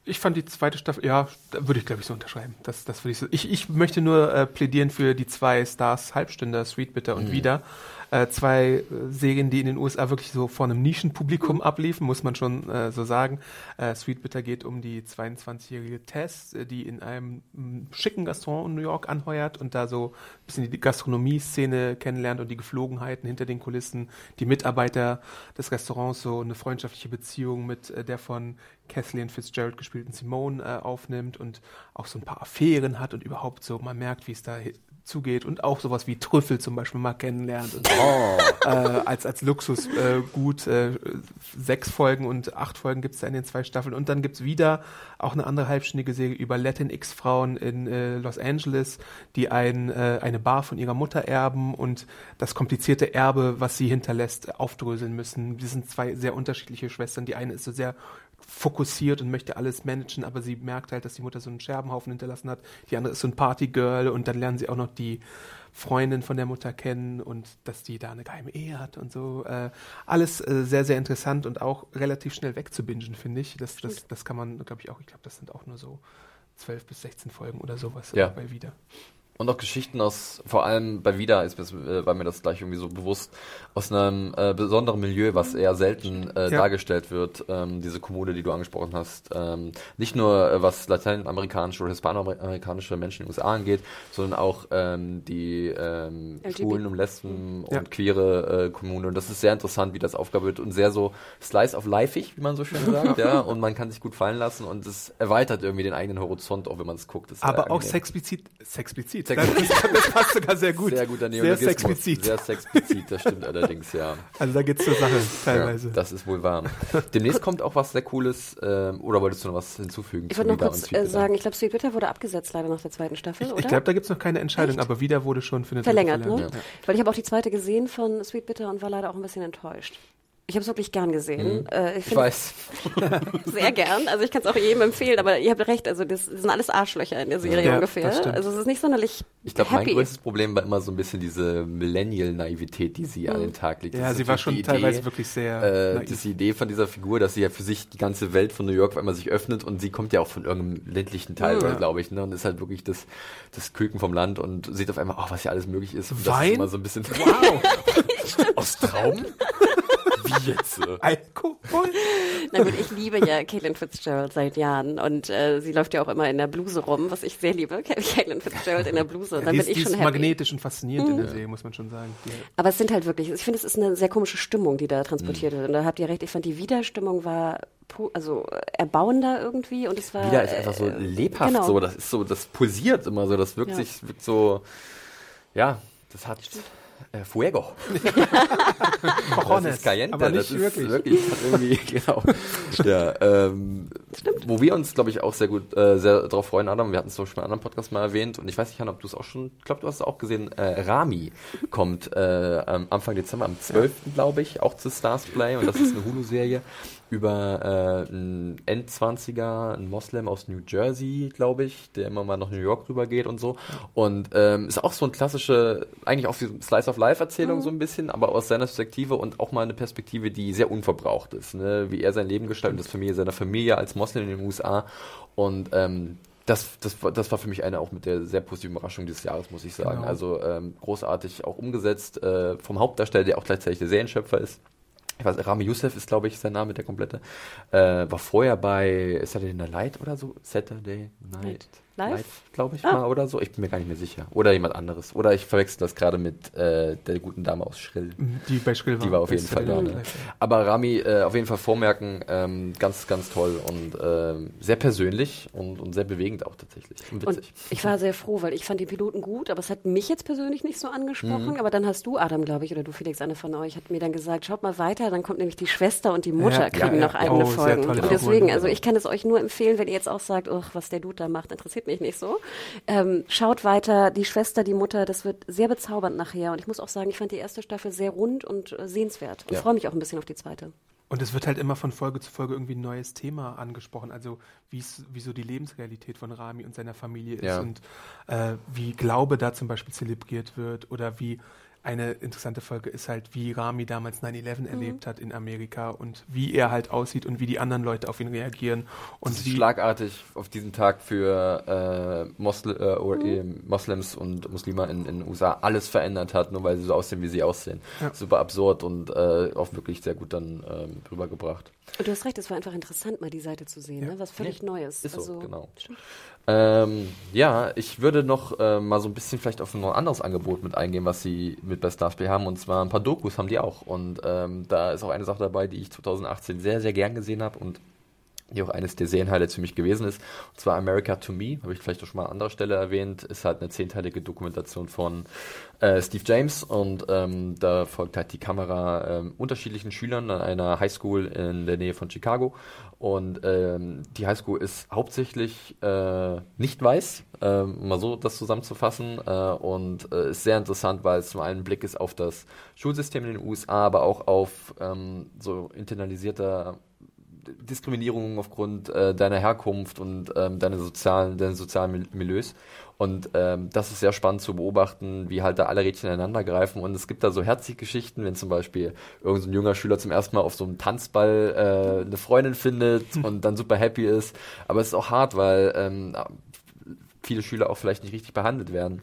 ich fand die zweite Staffel, ja, da würde ich glaube ich so unterschreiben. Das, das würde ich so. Ich, ich möchte nur äh, plädieren für die zwei Stars Halbstünder, Sweet Bitter und mhm. Wieder äh, zwei äh, Serien, die in den USA wirklich so vor einem Nischenpublikum abliefen, muss man schon äh, so sagen. Äh, Sweet Bitter geht um die 22-jährige Tess, äh, die in einem m, schicken Restaurant in New York anheuert und da so ein bisschen die Gastronomie-Szene kennenlernt und die Geflogenheiten hinter den Kulissen, die Mitarbeiter des Restaurants, so eine freundschaftliche Beziehung mit äh, der von Kathleen Fitzgerald gespielten Simone äh, aufnimmt und auch so ein paar Affären hat und überhaupt so, man merkt, wie es da zugeht und auch sowas wie Trüffel zum Beispiel mal kennenlernt. Und, oh. äh, als, als Luxus äh. Äh, sechs Folgen und acht Folgen gibt es in den zwei Staffeln. Und dann gibt es wieder auch eine andere halbstündige Serie über Latinx-Frauen in äh, Los Angeles, die ein, äh, eine Bar von ihrer Mutter erben und das komplizierte Erbe, was sie hinterlässt, aufdröseln müssen. Wir sind zwei sehr unterschiedliche Schwestern. Die eine ist so sehr fokussiert und möchte alles managen, aber sie merkt halt, dass die Mutter so einen Scherbenhaufen hinterlassen hat. Die andere ist so ein Partygirl und dann lernen sie auch noch die Freundin von der Mutter kennen und dass die da eine geheime Ehe hat und so. Äh, alles äh, sehr, sehr interessant und auch relativ schnell wegzubingen, finde ich. Das, das, das kann man, glaube ich, auch, ich glaube, das sind auch nur so zwölf bis 16 Folgen oder sowas ja. bei wieder. Und auch Geschichten aus, vor allem bei Vida ist äh, war mir das gleich irgendwie so bewusst, aus einem äh, besonderen Milieu, was eher selten äh, ja. dargestellt wird, ähm, diese Kommune, die du angesprochen hast. Ähm, nicht nur äh, was lateinamerikanische oder hispanoamerikanische Menschen in den USA angeht, sondern auch ähm, die ähm, Schwulen und Lesben ja. und queere äh, Kommune. Und das ist sehr interessant, wie das Aufgabe wird und sehr so slice of lifeig, wie man so schön sagt, [laughs] ja. Und man kann sich gut fallen lassen und es erweitert irgendwie den eigenen Horizont, auch wenn man es guckt. Aber auch sexplizit, sexplizit sexplizit. Das, das, passt sogar sehr gut. Sehr guter Sehr sexplizit. Sehr sexplizit, das stimmt allerdings, ja. Also da geht's zur Sache teilweise. Ja, das ist wohl wahr. Demnächst kommt auch was sehr Cooles, ähm, oder wolltest du noch was hinzufügen? Ich wollte noch kurz äh, sagen, ich glaube, Sweet Bitter wurde abgesetzt leider nach der zweiten Staffel, ich, oder? Ich glaube, da gibt's noch keine Entscheidung, Echt? aber wieder wurde schon für eine Verlängert, ne? Ja. Weil ich habe auch die zweite gesehen von Sweet Bitter und war leider auch ein bisschen enttäuscht. Ich habe es wirklich gern gesehen. Mhm. Äh, ich, ich weiß. [laughs] sehr gern. Also ich kann es auch jedem empfehlen, aber ihr habt recht, also das, das sind alles Arschlöcher in der Serie ja, ungefähr. Also es ist nicht sonderlich Ich glaube, mein größtes Problem war immer so ein bisschen diese Millennial-Naivität, die sie mhm. an den Tag legt. Ja, sie war schon teilweise wirklich sehr äh, Das ist die Idee von dieser Figur, dass sie ja für sich die ganze Welt von New York auf einmal sich öffnet und sie kommt ja auch von irgendeinem ländlichen Teil, ja. glaube ich, ne? und ist halt wirklich das, das Küken vom Land und sieht auf einmal, oh, was hier alles möglich ist. Und Wein? Das ist immer so ein bisschen, wow! [laughs] Aus Trauben? [laughs] Wie jetzt? Alkohol? Na gut, ich liebe ja Caitlin Fitzgerald seit Jahren und äh, sie läuft ja auch immer in der Bluse rum, was ich sehr liebe. Caitlin Fitzgerald in der Bluse. Dann die bin ist, ich schon ist magnetisch und faszinierend mhm. in der Serie, muss man schon sagen. Die Aber es sind halt wirklich, ich finde, es ist eine sehr komische Stimmung, die da transportiert mhm. wird. Und da habt ihr recht, ich fand, die Widerstimmung war also erbauender irgendwie und es war. Wieder ist einfach so äh, lebhaft genau. so, das ist so, das pulsiert immer so, das wirkt ja. sich wirkt so, ja, das hat. Stimmt äh, Fuego. Cojones, [laughs] das ist Cayenne, aber nicht das wirklich. Ist wirklich irgendwie, [laughs] genau. ja, ähm, wo wir uns, glaube ich, auch sehr gut, äh, sehr darauf freuen, Adam, wir hatten es zum Beispiel in einem anderen Podcast mal erwähnt und ich weiß nicht, ob du es auch schon, ich glaube, du hast es auch gesehen, äh, Rami kommt äh, am Anfang Dezember, am 12. Ja. glaube ich, auch zu Stars Play und das ist eine Hulu-Serie über äh, einen Endzwanziger, einen Moslem aus New Jersey, glaube ich, der immer mal nach New York rüber geht und so. Und ähm, ist auch so eine klassische, eigentlich auch wie Slice of Life Erzählung mhm. so ein bisschen, aber aus seiner Perspektive und auch mal eine Perspektive, die sehr unverbraucht ist, ne? wie er sein Leben gestaltet, das Familie seiner Familie als Moslem in den USA. Und ähm, das, das, das war für mich eine auch mit der sehr positiven Überraschung dieses Jahres, muss ich sagen. Genau. Also ähm, großartig auch umgesetzt äh, vom Hauptdarsteller, der auch gleichzeitig der Serienschöpfer ist. Ich weiß, Rami Youssef ist, glaube ich, sein Name, der komplette. Äh, war vorher bei Saturday Night Light oder so. Saturday Night Live? glaube ich Ah. mal, oder so. Ich bin mir gar nicht mehr sicher. Oder jemand anderes. Oder ich verwechsel das gerade mit äh, der guten Dame aus Schrill. Die bei Schrill Die war auf jeden Fall da. Ne? Aber Rami, äh, auf jeden Fall vormerken, ähm, ganz, ganz toll und ähm, sehr persönlich und, und sehr bewegend auch tatsächlich. Und Und witzig. ich war sehr froh, weil ich fand den Piloten gut, aber es hat mich jetzt persönlich nicht so angesprochen. Mhm. Aber dann hast du, Adam, glaube ich, oder du, Felix, eine von euch, hat mir dann gesagt, schaut mal weiter, dann kommt nämlich die Schwester und die Mutter Ja, kriegen ja, noch ja. eigene Oh, Folgen. Und deswegen, also ich kann es euch nur empfehlen, wenn ihr jetzt auch sagt, was der Dude da macht, interessiert mich nicht so. Ähm, schaut weiter, die Schwester, die Mutter, das wird sehr bezaubernd nachher. Und ich muss auch sagen, ich fand die erste Staffel sehr rund und äh, sehenswert und Ja. freue mich auch ein bisschen auf die zweite. Und es wird halt immer von Folge zu Folge irgendwie ein neues Thema angesprochen. Also wie so die Lebensrealität von Rami und seiner Familie ist Ja. und äh, wie Glaube da zum Beispiel zelebriert wird oder wie eine interessante Folge ist halt, wie Rami damals 9-11 erlebt hat in Amerika und wie er halt aussieht und wie die anderen Leute auf ihn reagieren. Und Und wie, schlagartig auf diesen Tag für äh, Mosl äh, oder, ähm, Moslems und Muslime in den USA alles verändert hat, nur weil sie so aussehen, wie sie aussehen. Ja. Super absurd und äh, auch wirklich sehr gut dann ähm, rübergebracht. Und du hast recht, es war einfach interessant, mal die Seite zu sehen, Ja. ne? was völlig Neues. Ist so, also, genau. stimmt. Ähm, ja, ich würde noch äh, mal so ein bisschen vielleicht auf ein anderes Angebot mit eingehen, was sie mit bei Starsplay haben. Und zwar ein paar Dokus haben die auch. Und ähm, da ist auch eine Sache dabei, die ich 2018 sehr, sehr gern gesehen habe und die auch eines der Serienhighlights für mich gewesen ist. Und zwar America to Me, habe ich vielleicht auch schon mal an anderer Stelle erwähnt, ist halt eine zehnteilige Dokumentation von äh, Steve James. Und ähm, da folgt halt die Kamera ähm, unterschiedlichen Schülern an einer Highschool in der Nähe von Chicago. Und ähm, die Highschool ist hauptsächlich äh, nicht weiß, um mal so das zusammenzufassen. Äh, und äh, ist sehr interessant, weil es zum einen ein Blick ist auf das Schulsystem in den USA, aber auch auf ähm, so internalisierter Diskriminierung aufgrund äh, deiner Herkunft und ähm, deine sozialen, deine sozialen Mil- Milieus. Und ähm, das ist sehr spannend zu beobachten, wie halt da alle Rädchen ineinander greifen. Und es gibt da so herzliche Geschichten, wenn zum Beispiel irgendein so junger Schüler zum ersten Mal auf so einem Tanzball äh, eine Freundin findet [laughs] und dann super happy ist. Aber es ist auch hart, weil ähm, viele Schüler auch vielleicht nicht richtig behandelt werden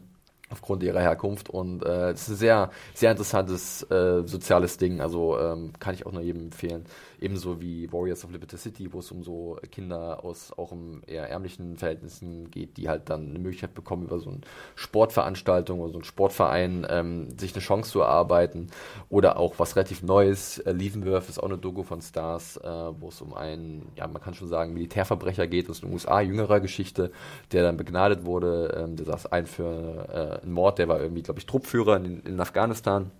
aufgrund ihrer Herkunft und äh, es ist ein sehr, sehr interessantes äh, soziales Ding, also ähm, kann ich auch nur jedem empfehlen. Ebenso wie Warriors of Liberty City, wo es um so Kinder aus auch im eher ärmlichen Verhältnissen geht, die halt dann eine Möglichkeit bekommen, über so eine Sportveranstaltung oder so einen Sportverein ähm, sich eine Chance zu erarbeiten. Oder auch was relativ Neues, äh, Leavenworth ist auch eine Doku von Stars, äh, wo es um einen, ja man kann schon sagen, Militärverbrecher geht, aus den USA, jüngerer Geschichte, der dann begnadet wurde, ähm, der saß ein für äh, einen Mord, der war irgendwie, glaube ich, Truppführer in, in Afghanistan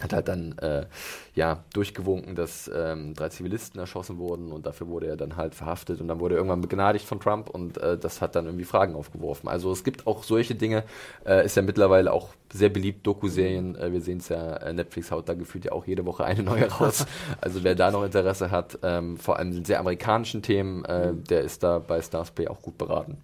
hat halt dann äh, ja durchgewunken, dass ähm, drei Zivilisten erschossen wurden und dafür wurde er dann halt verhaftet und dann wurde er irgendwann begnadigt von Trump und äh, das hat dann irgendwie Fragen aufgeworfen. Also es gibt auch solche Dinge, äh, ist ja mittlerweile auch sehr beliebt, Doku-Serien, äh, wir sehen es ja, äh, Netflix haut da gefühlt ja auch jede Woche eine neue raus. [laughs] Also wer da noch Interesse hat, ähm, vor allem den sehr amerikanischen Themen, äh, der ist da bei Starsplay auch gut beraten.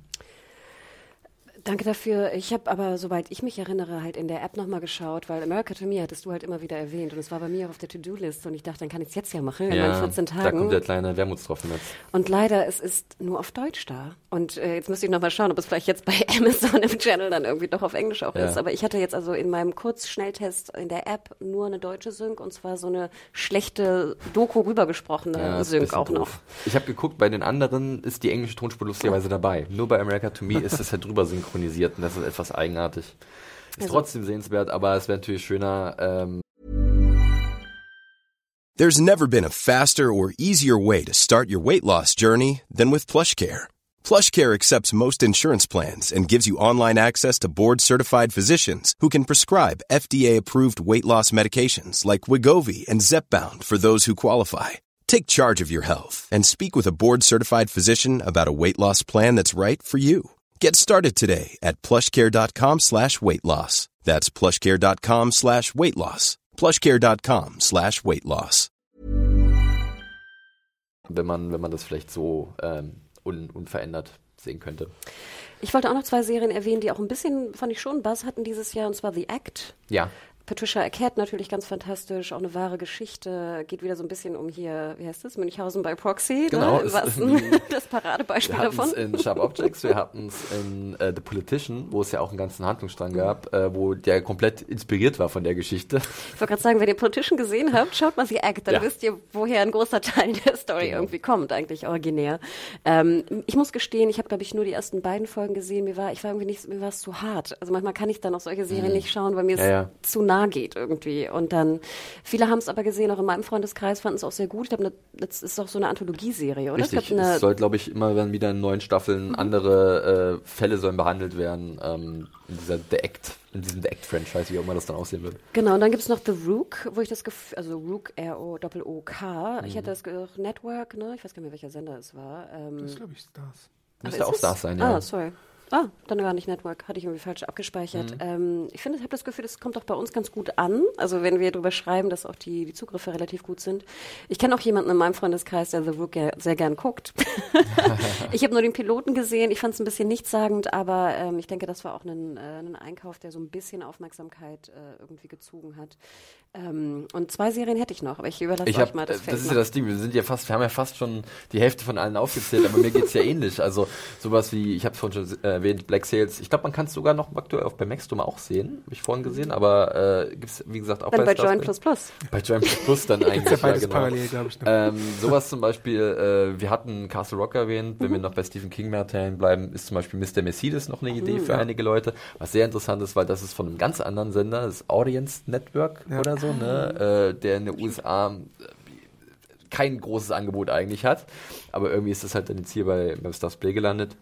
Danke dafür. Ich habe aber, soweit ich mich erinnere, halt in der App nochmal geschaut, weil America to Me hattest du halt immer wieder erwähnt und es war bei mir auch auf der To-Do-List und ich dachte, dann kann ich es jetzt ja machen in meinen 14 da kommt Tagen. der kleine Wermutstropfen jetzt. Und leider, es ist nur auf Deutsch da. Und äh, jetzt müsste ich nochmal schauen, ob es vielleicht jetzt bei [laughs] Amazon im Channel dann irgendwie doch auf Englisch auch Ja. ist. Aber ich hatte jetzt also in meinem Kurzschnelltest in der App nur eine deutsche Sync und zwar so eine schlechte Doku rübergesprochene Ja, Sync auch noch. doof. Ich habe geguckt, bei den anderen ist die englische Tonspur lustigerweise dabei. Nur bei America to Me ist es halt drüber synchronisiert und das ist etwas eigenartig. Ist Also- trotzdem sehenswert, aber es wäre natürlich schöner, ähm, There's never been a faster or easier way to start your weight loss journey than with PlushCare. PlushCare accepts most insurance plans and gives you online access to board-certified physicians who can prescribe FDA-approved weight loss medications like Wigovi and Zepbound for those who qualify. Take charge of your health and speak with a board-certified physician about a weight loss plan that's right for you. Get started today at plushcare.com slash weight loss. That's plushcare.com slash weight loss. plushcare.com slash weight loss. wenn man, wenn man das vielleicht so ähm, un, unverändert sehen könnte. Ich wollte auch noch zwei Serien erwähnen, die auch ein bisschen, fand ich schon, Buzz hatten dieses Jahr, und zwar The Act. Ja, Patricia Arquette natürlich ganz fantastisch, auch eine wahre Geschichte, geht wieder so ein bisschen um hier, wie heißt das, Münchhausen bei Proxy, Genau, ne? Was, [laughs] das Paradebeispiel Wir hatten davon. es in Sharp Objects, wir hatten es in äh, The Politician, wo es ja auch einen ganzen Handlungsstrang gab, äh, wo der komplett inspiriert war von der Geschichte. Ich wollte gerade sagen, wenn ihr Politician gesehen habt, schaut mal sie Act, dann Ja. wisst ihr, woher ein großer Teil der Story Genau. irgendwie kommt, eigentlich originär. Ähm, ich muss gestehen, ich habe, glaube ich, nur die ersten beiden Folgen gesehen. Mir war, ich war irgendwie nicht, mir war es zu hart. Also manchmal kann ich dann auch solche Serien nicht schauen, weil mir es Mhm. Ja, ja. zu nah geht irgendwie. Und dann, viele haben es aber gesehen, auch in meinem Freundeskreis fanden es auch sehr gut. Ich glaube, das ist auch so eine Anthologieserie, oder? Richtig, Es eine, es soll, glaube ich, immer dann wieder in neuen Staffeln andere äh, Fälle sollen behandelt werden ähm, in dieser The Act, in diesem The Act-Franchise, wie auch immer das dann aussehen wird. Genau, und dann gibt's noch The Rook, wo ich das Gefühl, also Rook, R-O-O-K. Mhm. Ich hatte das Network, ne? Ich weiß gar nicht mehr, welcher Sender es war. Ähm, Das ist, glaube ich, Stars. Müsste auch es? Stars sein, ja. Ah, sorry. Ah, dann gar nicht Network. Hatte ich irgendwie falsch abgespeichert. Mhm. Ähm, ich finde, ich habe das Gefühl, das kommt auch bei uns ganz gut an. Also wenn wir darüber schreiben, dass auch die, die Zugriffe relativ gut sind. Ich kenne auch jemanden in meinem Freundeskreis, der The Rook ge- sehr gern guckt. [laughs] ich habe nur den Piloten gesehen. Ich fand es ein bisschen nichtssagend, aber ähm, ich denke, das war auch ein, äh, ein Einkauf, der so ein bisschen Aufmerksamkeit äh, irgendwie gezogen hat. Ähm, und zwei Serien hätte ich noch, aber ich überlasse Ich euch hab, mal das äh, Feld das ist ja das Ding, wir sind ja fast, wir haben ja fast schon die Hälfte von allen aufgezählt, aber mir geht's ja ähnlich. Also sowas wie, ich habe vorhin schon äh, erwähnt, Black Sales. Ich glaube, man kann es sogar noch aktuell auf bei Maxdom auch sehen, habe ich vorhin gesehen, aber äh, gibt's wie gesagt auch Dann bei Stars Join. Plus Plus. Bei Join Plus Plus dann [laughs] eigentlich. Ist ja beides genau. parallel, glaube ich. Noch. Ähm, sowas zum Beispiel, äh, wir hatten Castle Rock erwähnt, wenn wir noch bei Stephen King Martin bleiben, ist zum Beispiel Mr. Mercedes noch eine Idee für einige Leute, was sehr interessant ist, weil das ist von einem ganz anderen Sender, das Audience Network Ja. oder so, ne, äh, der in den USA äh, kein großes Angebot eigentlich hat, aber irgendwie ist das halt dann jetzt hier bei, beim Stars Play gelandet.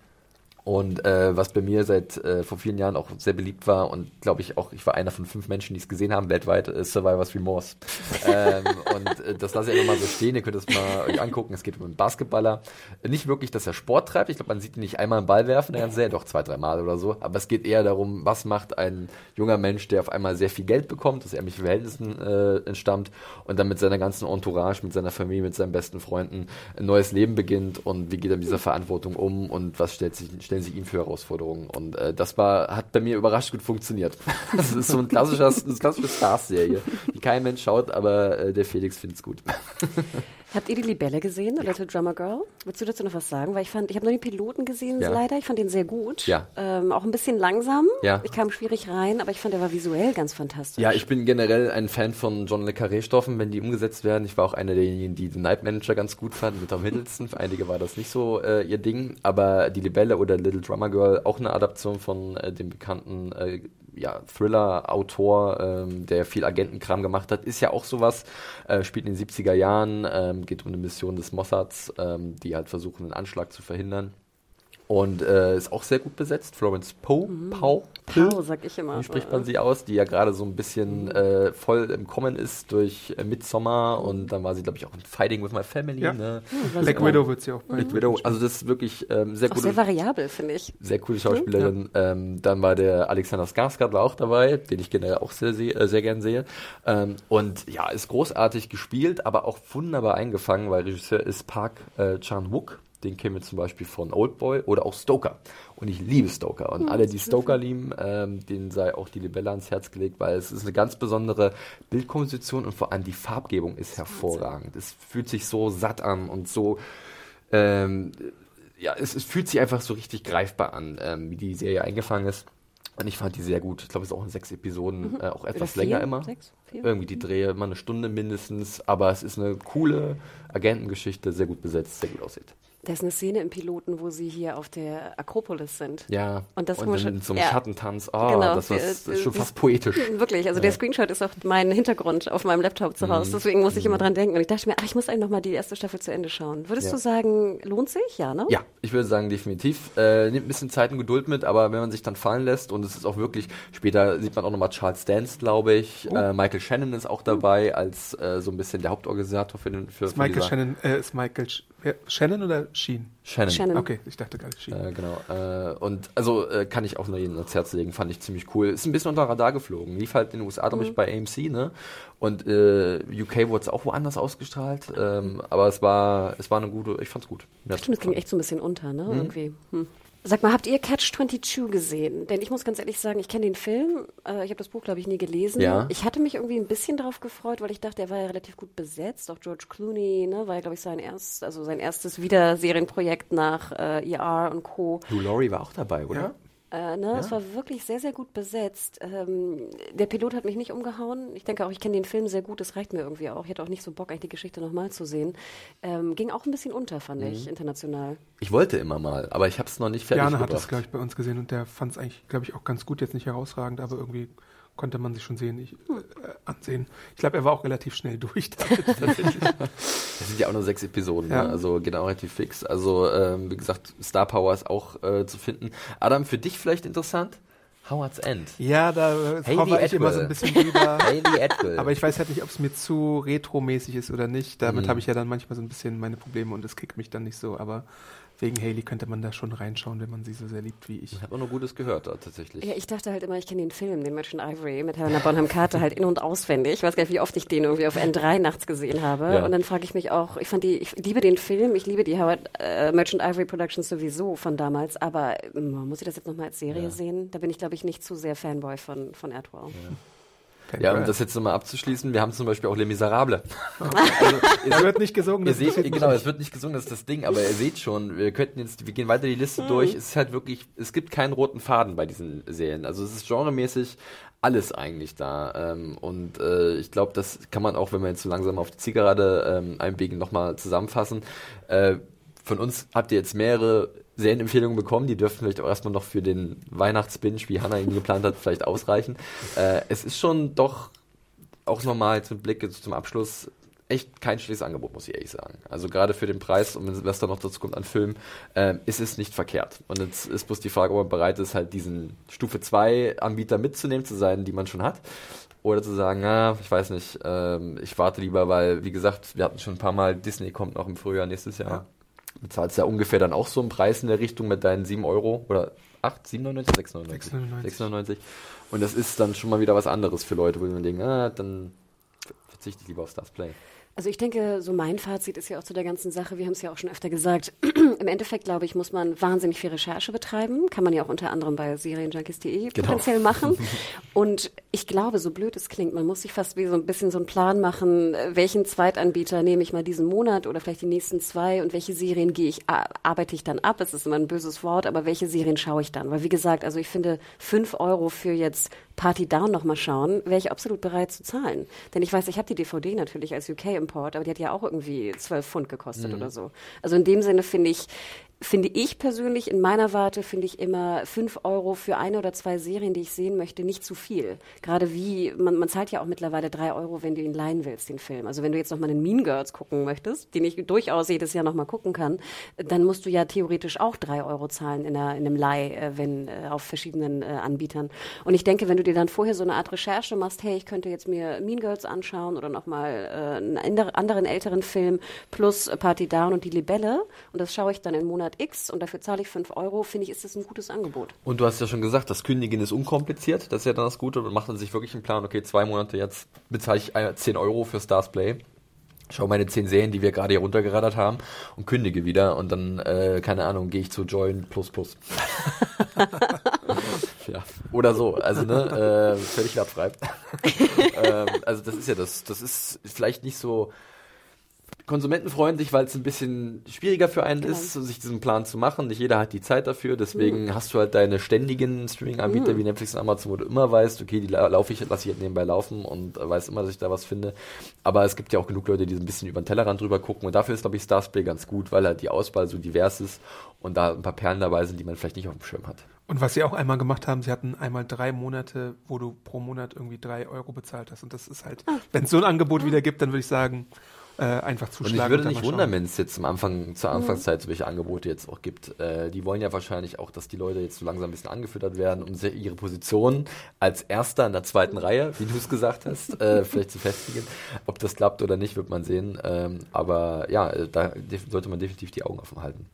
Und äh, was bei mir seit äh, vor vielen Jahren auch sehr beliebt war und glaube ich auch, ich war einer von fünf Menschen, die es gesehen haben weltweit, ist Survivor's Remorse. [laughs] ähm, und äh, das lasse ich einfach mal so stehen, ihr könnt es mal euch angucken. Es geht um einen Basketballer. Nicht wirklich, dass er Sport treibt. Ich glaube, man sieht ihn nicht einmal einen Ball werfen, der ganze Serie, doch zwei, drei Mal oder so. Aber es geht eher darum, was macht ein junger Mensch, der auf einmal sehr viel Geld bekommt, aus ärmlichen Verhältnissen äh, entstammt und dann mit seiner ganzen Entourage, mit seiner Familie, mit seinen besten Freunden ein neues Leben beginnt und wie geht er mit dieser Verantwortung um und was stellt sich, stellen sich ihm für Herausforderungen. Und äh, das war, hat bei mir überrascht gut funktioniert. [laughs] Das ist so ein klassischer, eine klassische Stars-Serie, die kein Mensch schaut, aber äh, der Felix findet es gut. [laughs] Habt ihr die Libelle gesehen, The Little Drummer Girl? Willst du dazu noch was sagen? Weil ich fand, ich habe nur den Piloten gesehen, Ja. leider. Ich fand den sehr gut. Ja. Ähm, auch ein bisschen langsam. Ja. Ich kam schwierig rein, aber ich fand, der war visuell ganz fantastisch. Ja, ich bin generell ein Fan von John Le Carré-Stoffen, wenn die umgesetzt werden. Ich war auch einer derjenigen, die The Night Manager ganz gut fanden, mit Tom Hiddleston. Für einige war das nicht so äh, ihr Ding. Aber Die Libelle oder Little Drummer Girl, auch eine Adaption von äh, dem bekannten äh, ja, Thriller-Autor, ähm, der viel Agentenkram gemacht hat, ist ja auch sowas, äh, spielt in den 70er Jahren, ähm, geht um eine Mission des Mossads, ähm, die halt versuchen, einen Anschlag zu verhindern. Und äh, ist auch sehr gut besetzt. Florence Poe, Pau, Pau, sag ich immer. wie spricht man sie aus, die ja gerade so ein bisschen äh, voll im Kommen ist durch äh, Midsommar und dann war sie, glaube ich, auch in Fighting with My Family. Ja. Ne? war Black. Widow wird sie auch bei. Black Widow, also das ist wirklich ähm, sehr Auch gute, sehr variabel, finde ich. sehr coole Schauspielerin. Ähm, dann war der Alexander Skarsgård war auch dabei, den ich generell auch sehr, sehr, äh, sehr gern sehe. Ähm, und ja, ist großartig gespielt, aber auch wunderbar eingefangen, weil Regisseur ist Park äh, Chan-wook. Den kennen wir zum Beispiel von Oldboy oder auch Stoker. Und ich liebe Stoker. Und alle, die Stoker lieben, ähm, denen sei auch die Libelle ans Herz gelegt, weil es ist eine ganz besondere Bildkomposition und vor allem die Farbgebung ist hervorragend. Es fühlt sich so satt an und so ähm, ja, es, es fühlt sich einfach so richtig greifbar an, ähm, wie die Serie eingefangen ist. Und ich fand die sehr gut. Ich glaube, es ist auch in sechs Episoden, äh, auch etwas vier? länger immer. Sechs? Vier? Irgendwie die Drehe, immer eine Stunde mindestens. Aber es ist eine coole Agentengeschichte, sehr gut besetzt, sehr gut aussieht. Da ist eine Szene im Piloten, wo sie hier auf der Akropolis sind. Ja, Und das und in schon- so einem ja. Schattentanz. Oh, Genau, das, das ist schon fast poetisch. [laughs] Wirklich, also der Screenshot ist auch mein Hintergrund auf meinem Laptop zu Mhm. Hause. Deswegen muss ich immer dran denken. Und ich dachte mir, ach, ich muss eigentlich noch mal die erste Staffel zu Ende schauen. Würdest Ja. du sagen, lohnt sich? Ja, ne? Ja, ich würde sagen, definitiv. Äh, nimmt ein bisschen Zeit und Geduld mit, aber wenn man sich dann fallen lässt und es ist auch wirklich, später sieht man auch nochmal Charles Dance, glaube ich. Oh. Äh, Michael Shannon ist auch dabei als äh, so ein bisschen der Hauptorganisator für den für, Ist für Michael dieser- Shannon, äh, ist Michael Sch wer- Shannon oder Sheen? Shannon. Shannon. Okay, ich dachte gerade Sheen. Äh, genau. Äh, und also äh, kann ich auch nur jedem ans Herz legen, fand ich ziemlich cool. Ist ein bisschen unter Radar geflogen. Lief halt in den USA, glaube ich, bei AMC, ne? Und äh, UK wurde es auch woanders ausgestrahlt. Ähm, aber es war, es war eine gute, ich fand's gut. Stimmt, das ging echt so ein bisschen unter, Mhm. ne? Irgendwie. Hm. Sag mal, habt ihr Catch 22 gesehen? Denn ich muss ganz ehrlich sagen, ich kenne den Film. Äh, ich habe das Buch, glaube ich, nie gelesen. Ja. Ich hatte mich irgendwie ein bisschen darauf gefreut, weil ich dachte, er war ja relativ gut besetzt. Auch George Clooney, ne, war ja, glaube ich, sein, erst, also sein erstes Wiederserienprojekt nach äh, ER und Co. Hugh Laurie war auch dabei, oder? Ja. Äh, ne, Es war wirklich sehr, sehr gut besetzt. Ähm, der Pilot hat mich nicht umgehauen. Ich denke auch, ich kenne den Film sehr gut. Das reicht mir irgendwie auch. Ich hatte auch nicht so Bock, eigentlich die Geschichte nochmal zu sehen. Ähm, ging auch ein bisschen unter, fand ich, international. Ich wollte immer mal, aber ich habe es noch nicht fertig Jana hat gebracht. das, glaube ich, bei uns gesehen und der fand es eigentlich, glaube ich, auch ganz gut. Jetzt nicht herausragend, aber irgendwie konnte man sich schon sehen, ich, äh, ansehen. Ich glaube, er war auch relativ schnell durch. damit. [laughs] Das sind ja auch nur sechs Episoden, Ja. ne? also geht auch relativ fix. Also ähm, wie gesagt, Star Power ist auch äh, zu finden. Adam, für dich vielleicht interessant? Howard's End. ja, da äh, Hayley hover ich immer so ein bisschen drüber. [laughs] Hayley Atwell. Aber ich weiß halt nicht, ob es mir zu retromäßig ist oder nicht. Damit Mhm. habe ich ja dann manchmal so ein bisschen meine Probleme und es kickt mich dann nicht so. Aber wegen Haley könnte man da schon reinschauen, wenn man sie so sehr liebt wie ich. ich habe auch nur Gutes gehört da, tatsächlich. Ja, ich dachte halt immer, ich kenne den Film, den Merchant Ivory mit Helena Bonham Carter halt in- und auswendig. Ich weiß gar nicht, wie oft ich den irgendwie auf N3 nachts gesehen habe. Ja. Und dann frage ich mich auch, ich fand die, ich liebe den Film, ich liebe die Howard äh, Merchant Ivory Productions sowieso von damals, aber ähm, muss ich das jetzt nochmal als Serie Ja. sehen? Da bin ich, glaube ich, nicht zu sehr Fanboy von, von Atwell. Ja, um das jetzt nochmal abzuschließen, wir haben zum Beispiel auch Les Miserables. [laughs] Da wird nicht gesungen. Ihr das seht, genau, nicht. es wird nicht gesungen, das ist das Ding, aber ihr seht schon, wir könnten jetzt, wir gehen weiter die Mhm. Liste durch. Es ist halt wirklich, es gibt keinen roten Faden bei diesen Serien. Also es ist genremäßig alles eigentlich da. Ähm, und äh, ich glaube, das kann man auch, wenn wir jetzt so langsam auf die Zielgerade ähm, einbiegen, nochmal zusammenfassen. Äh, von uns habt ihr jetzt mehrere Serienempfehlungen bekommen, die dürften vielleicht auch erstmal noch für den Weihnachtsbinge, wie Hannah ihn geplant hat, vielleicht ausreichen. Äh, es ist schon doch auch nochmal zum Blick jetzt zum Abschluss echt kein schlechtes Angebot, muss ich ehrlich sagen. Also gerade für den Preis und was da noch dazu kommt an Film, ähm, ist es nicht verkehrt. Und jetzt ist bloß die Frage, ob man bereit ist, halt diesen Stufe 2 Anbieter mitzunehmen, zu sein, die man schon hat. Oder zu sagen, na, ich weiß nicht, ähm, ich warte lieber, weil, wie gesagt, wir hatten schon ein paar Mal, Disney kommt noch im Frühjahr nächstes Jahr. Bezahlst ja ungefähr dann auch so einen Preis in der Richtung mit deinen 7 Euro oder 8, 7,99, 6,99. 6,99. 6,99. Und das ist dann schon mal wieder was anderes für Leute, wo man denkt, ah, dann verzichte ich lieber auf Stars Play. Also ich denke, so mein Fazit ist ja auch zu der ganzen Sache, wir haben es ja auch schon öfter gesagt, [clears throat] im Endeffekt, glaube ich, muss man wahnsinnig viel Recherche betreiben. Kann man ja auch unter anderem bei serienjunkies.de Genau. potenziell machen. [laughs] Und ich glaube, so blöd es klingt, man muss sich fast wie so ein bisschen so einen Plan machen, äh, welchen Zweitanbieter nehme ich mal diesen Monat oder vielleicht die nächsten zwei und welche Serien gehe ich, arbeite ich dann ab. Das ist immer ein böses Wort, aber welche Serien schaue ich dann? Weil wie gesagt, also ich finde, fünf Euro für jetzt Party Down nochmal schauen, wäre ich absolut bereit zu zahlen. Denn ich weiß, ich habe die DVD natürlich als UK-Import, aber die hat ja auch irgendwie 12 Pfund gekostet oder so. Also in dem Sinne finde ich, finde ich persönlich, in meiner Warte, finde ich immer fünf Euro für eine oder zwei Serien, die ich sehen möchte, nicht zu viel. Gerade wie, man, man zahlt ja auch mittlerweile drei Euro, wenn du ihn leihen willst, den Film. Also wenn du jetzt nochmal einen Mean Girls gucken möchtest, den ich durchaus jedes Jahr nochmal gucken kann, dann musst du ja theoretisch auch drei Euro zahlen in, einer, in einem Leih, äh, wenn äh, auf verschiedenen äh, Anbietern. Und ich denke, wenn du dir dann vorher so eine Art Recherche machst, hey, ich könnte jetzt mir Mean Girls anschauen oder nochmal einen ander- anderen älteren Film plus Party Down und die Libelle und das schaue ich dann in Monat X und dafür zahle ich fünf Euro, finde ich, ist das ein gutes Angebot. Und du hast ja schon gesagt, das Kündigen ist unkompliziert, das ist ja dann das Gute. Man macht dann sich wirklich einen Plan, okay, zwei Monate jetzt bezahle ich äh, 10 Euro für Stars Play. Schau meine 10 Serien, die wir gerade hier runtergeraddert haben und kündige wieder und dann, äh, keine Ahnung, gehe ich zu Join Plus Plus. [laughs] ja, oder so, also ne, äh, völlig wertfrei. [laughs] ähm, also das ist ja das, das ist vielleicht nicht so konsumentenfreundlich, weil es ein bisschen schwieriger für einen Genau. ist, sich diesen Plan zu machen. Nicht jeder hat die Zeit dafür, deswegen hast du halt deine ständigen Streaming-Anbieter wie Netflix und Amazon, wo du immer weißt, okay, die la- laufe ich, lasse ich halt nebenbei laufen und äh, weiß immer, dass ich da was finde. Aber es gibt ja auch genug Leute, die so ein bisschen über den Tellerrand drüber gucken und dafür ist, glaube ich, Starsplay ganz gut, weil halt die Auswahl so divers ist und da ein paar Perlen dabei sind, die man vielleicht nicht auf dem Schirm hat. Und was sie auch einmal gemacht haben, sie hatten einmal drei Monate, wo du pro Monat irgendwie drei Euro bezahlt hast. Und das ist halt, wenn es so ein Angebot wieder gibt, dann würde ich sagen, äh, einfach Und zuschlagen. ich würde nicht wundern, wenn es jetzt am Anfang, zur Anfangszeit solche Angebote jetzt auch gibt. Äh, die wollen ja wahrscheinlich auch, dass die Leute jetzt so langsam ein bisschen angefüttert werden, um ihre Position als Erster in der zweiten Reihe, wie du es gesagt hast, äh, [laughs] vielleicht zu festigen. Ob das klappt oder nicht, wird man sehen. Ähm, aber ja, äh, da sollte man definitiv die Augen offen halten.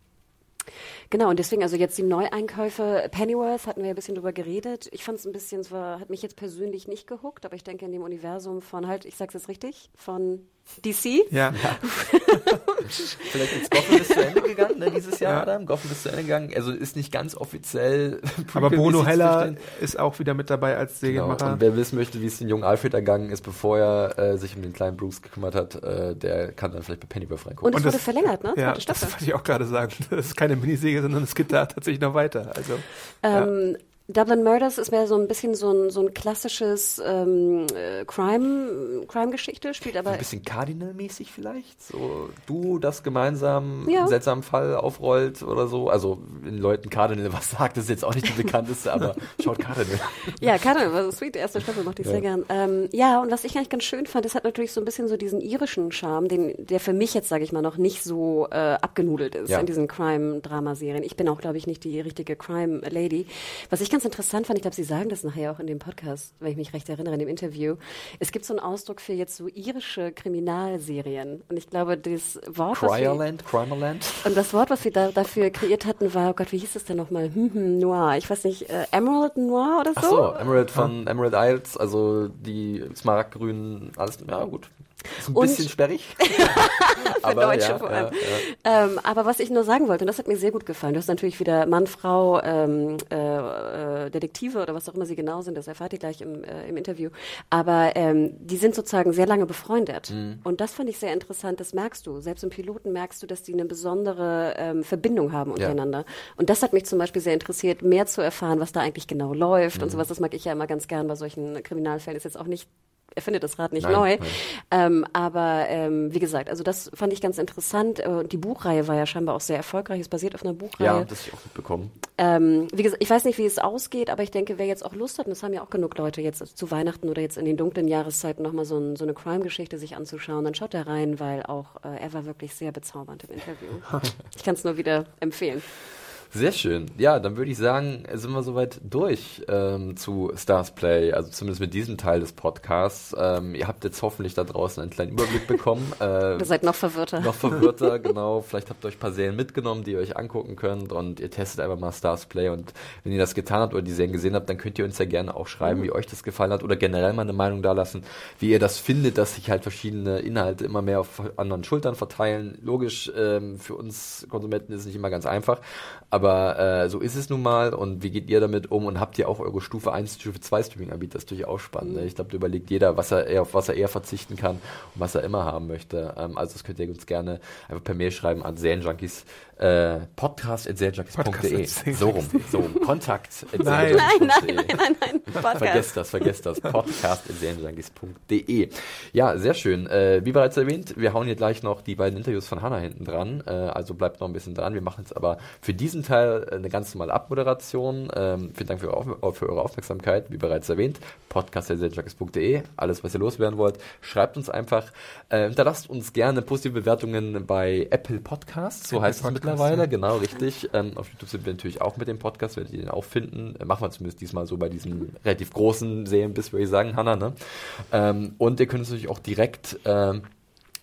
Genau, und deswegen, also jetzt die Neueinkäufe, Pennyworth hatten wir ja ein bisschen drüber geredet. Ich fand es ein bisschen, zwar hat mich jetzt persönlich nicht gehuckt, aber ich denke in dem Universum von halt, ich sag's jetzt richtig, von DC? Ja. [laughs] Vielleicht ist Gotham bis zu Ende gegangen, ne, dieses Jahr, Ja. Adam. Gotham ist zu Ende gegangen. Also ist nicht ganz offiziell. [laughs] Aber Bruno Heller ist auch wieder mit dabei als Genau. Serienmacher. Und wer wissen möchte, wie es den jungen Alfred ergangen ist, bevor er äh, sich um den kleinen Bruce gekümmert hat, äh, der kann dann vielleicht bei Pennyworth reingucken. Und es wurde verlängert, ne? Ja, das wollte ich auch gerade sagen. [laughs] Das ist keine Miniserie, sondern es geht da tatsächlich noch weiter. Also Ähm, Dublin Murders ist mehr so ein bisschen so ein, so ein klassisches ähm, äh, Crime, Crime-Geschichte, spielt aber ein bisschen Cardinal-mäßig vielleicht? So, du das gemeinsam Ja. einen seltsamen Fall aufrollt oder so. Also, wenn Leuten Cardinal was sagt, ist jetzt auch nicht die bekannteste, aber [laughs] schaut Cardinal. Ja, Cardinal war so sweet, die erste Staffel mochte ich sehr gern. Ähm, ja, und was ich eigentlich ganz schön fand, es hat natürlich so ein bisschen so diesen irischen Charme, den, der für mich jetzt, sage ich mal, noch nicht so äh, abgenudelt ist Ja. in diesen Crime-Dramaserien. Ich bin auch, glaube ich, nicht die richtige Crime-Lady. Was ich ganz interessant fand, ich glaube, Sie sagen das nachher auch in dem Podcast, wenn ich mich recht erinnere, in dem Interview. Es gibt so einen Ausdruck für jetzt so irische Kriminalserien. Und ich glaube, das Wort, was wir, Cryerland, Crimerland. und das Wort, was wir da, dafür kreiert hatten, war, oh Gott, wie hieß es denn nochmal? Hm, hm, Noir. Ich weiß nicht, äh, Emerald Noir oder so? Ach so, Emerald von Emerald Isles, also die smaragdgrünen, alles, ja gut. Ist ein Und- bisschen sperrig. [laughs] Für Deutsche vor allem. ja. Ähm, aber was ich nur sagen wollte, und das hat mir sehr gut gefallen, du hast natürlich wieder Mann, Frau, ähm, äh, äh, Detektive oder was auch immer sie genau sind, das erfahrt ihr gleich im, äh, im Interview. Aber ähm, die sind sozusagen sehr lange befreundet. Mhm. Und das fand ich sehr interessant, das merkst du. Selbst im Piloten merkst du, dass die eine besondere ähm, Verbindung haben untereinander. Und das hat mich zum Beispiel sehr interessiert, mehr zu erfahren, was da eigentlich genau läuft Mhm. und sowas. Das mag ich ja immer ganz gern bei solchen Kriminalfällen. Ist jetzt auch nicht er findet das Rad nicht Nein, neu. nein. Ähm, aber ähm, wie gesagt, also das fand ich ganz interessant. Äh, Und die Buchreihe war ja scheinbar auch sehr erfolgreich. Es basiert auf einer Buchreihe. ja, das hab ich auch mitbekommen. Ähm, wie gesagt, ich weiß nicht, wie es ausgeht, aber ich denke, wer jetzt auch Lust hat, und das haben ja auch genug Leute jetzt zu Weihnachten oder jetzt in den dunklen Jahreszeiten nochmal so, ein, so eine Crime-Geschichte sich anzuschauen, dann schaut da rein, weil auch äh, er war wirklich sehr bezaubernd im Interview. [laughs] ich kann es nur wieder empfehlen. Sehr schön. Ja, dann würde ich sagen, sind wir soweit durch ähm, zu Stars Play, also zumindest mit diesem Teil des Podcasts. Ähm, ihr habt jetzt hoffentlich da draußen einen kleinen Überblick bekommen. [laughs] Äh, Ihr seid noch verwirrter. noch verwirrter, [laughs] genau. Vielleicht habt ihr euch ein paar Serien mitgenommen, die ihr euch angucken könnt und ihr testet einfach mal Stars Play und wenn ihr das getan habt oder die Serien gesehen habt, dann könnt ihr uns ja gerne auch schreiben, wie euch das gefallen hat oder generell mal eine Meinung dalassen, wie ihr das findet, dass sich halt verschiedene Inhalte immer mehr auf anderen Schultern verteilen. Logisch, ähm, für uns Konsumenten ist es nicht immer ganz einfach, aber äh, so ist es nun mal und wie geht ihr damit um und habt ihr auch eure Stufe 1, Stufe 2 Streaming-Anbieter? Das ist natürlich auch spannend. Ne? Ich glaube, da überlegt jeder, was er eher, auf was er eher verzichten kann und was er immer haben möchte. Ähm, also das könnt ihr uns gerne einfach per Mail schreiben an Serienjunkies äh, podcast.serienjunkies.de Podcast@serienjunkies.de. So rum, so rum. Kontakt. Nein. Nein, nein, nein, nein, nein. Podcast. Vergesst das, vergesst das. Podcast.serienjunkies.de Ja, sehr schön. Äh, wie bereits erwähnt, wir hauen hier gleich noch die beiden Interviews von Hannah hinten dran. Äh, also bleibt noch ein bisschen dran. Wir machen jetzt aber für diesen Teil eine ganz normale Abmoderation. Ähm, vielen Dank für, eure für eure Aufmerksamkeit. Wie bereits erwähnt, podcast.serienjunkies.de. Alles, was ihr loswerden wollt, schreibt uns einfach. Äh, hinterlasst uns gerne positive Bewertungen bei Apple Podcasts. So Apple heißt es mittlerweile. ja. Genau, richtig. Ähm, auf YouTube sind wir natürlich auch mit dem Podcast, werdet ihr den auch finden. Äh, machen wir zumindest diesmal so bei diesen relativ großen Serienbiss, würde ich sagen, Hanna. Ne? Ähm, und ihr könnt uns natürlich auch direkt ähm,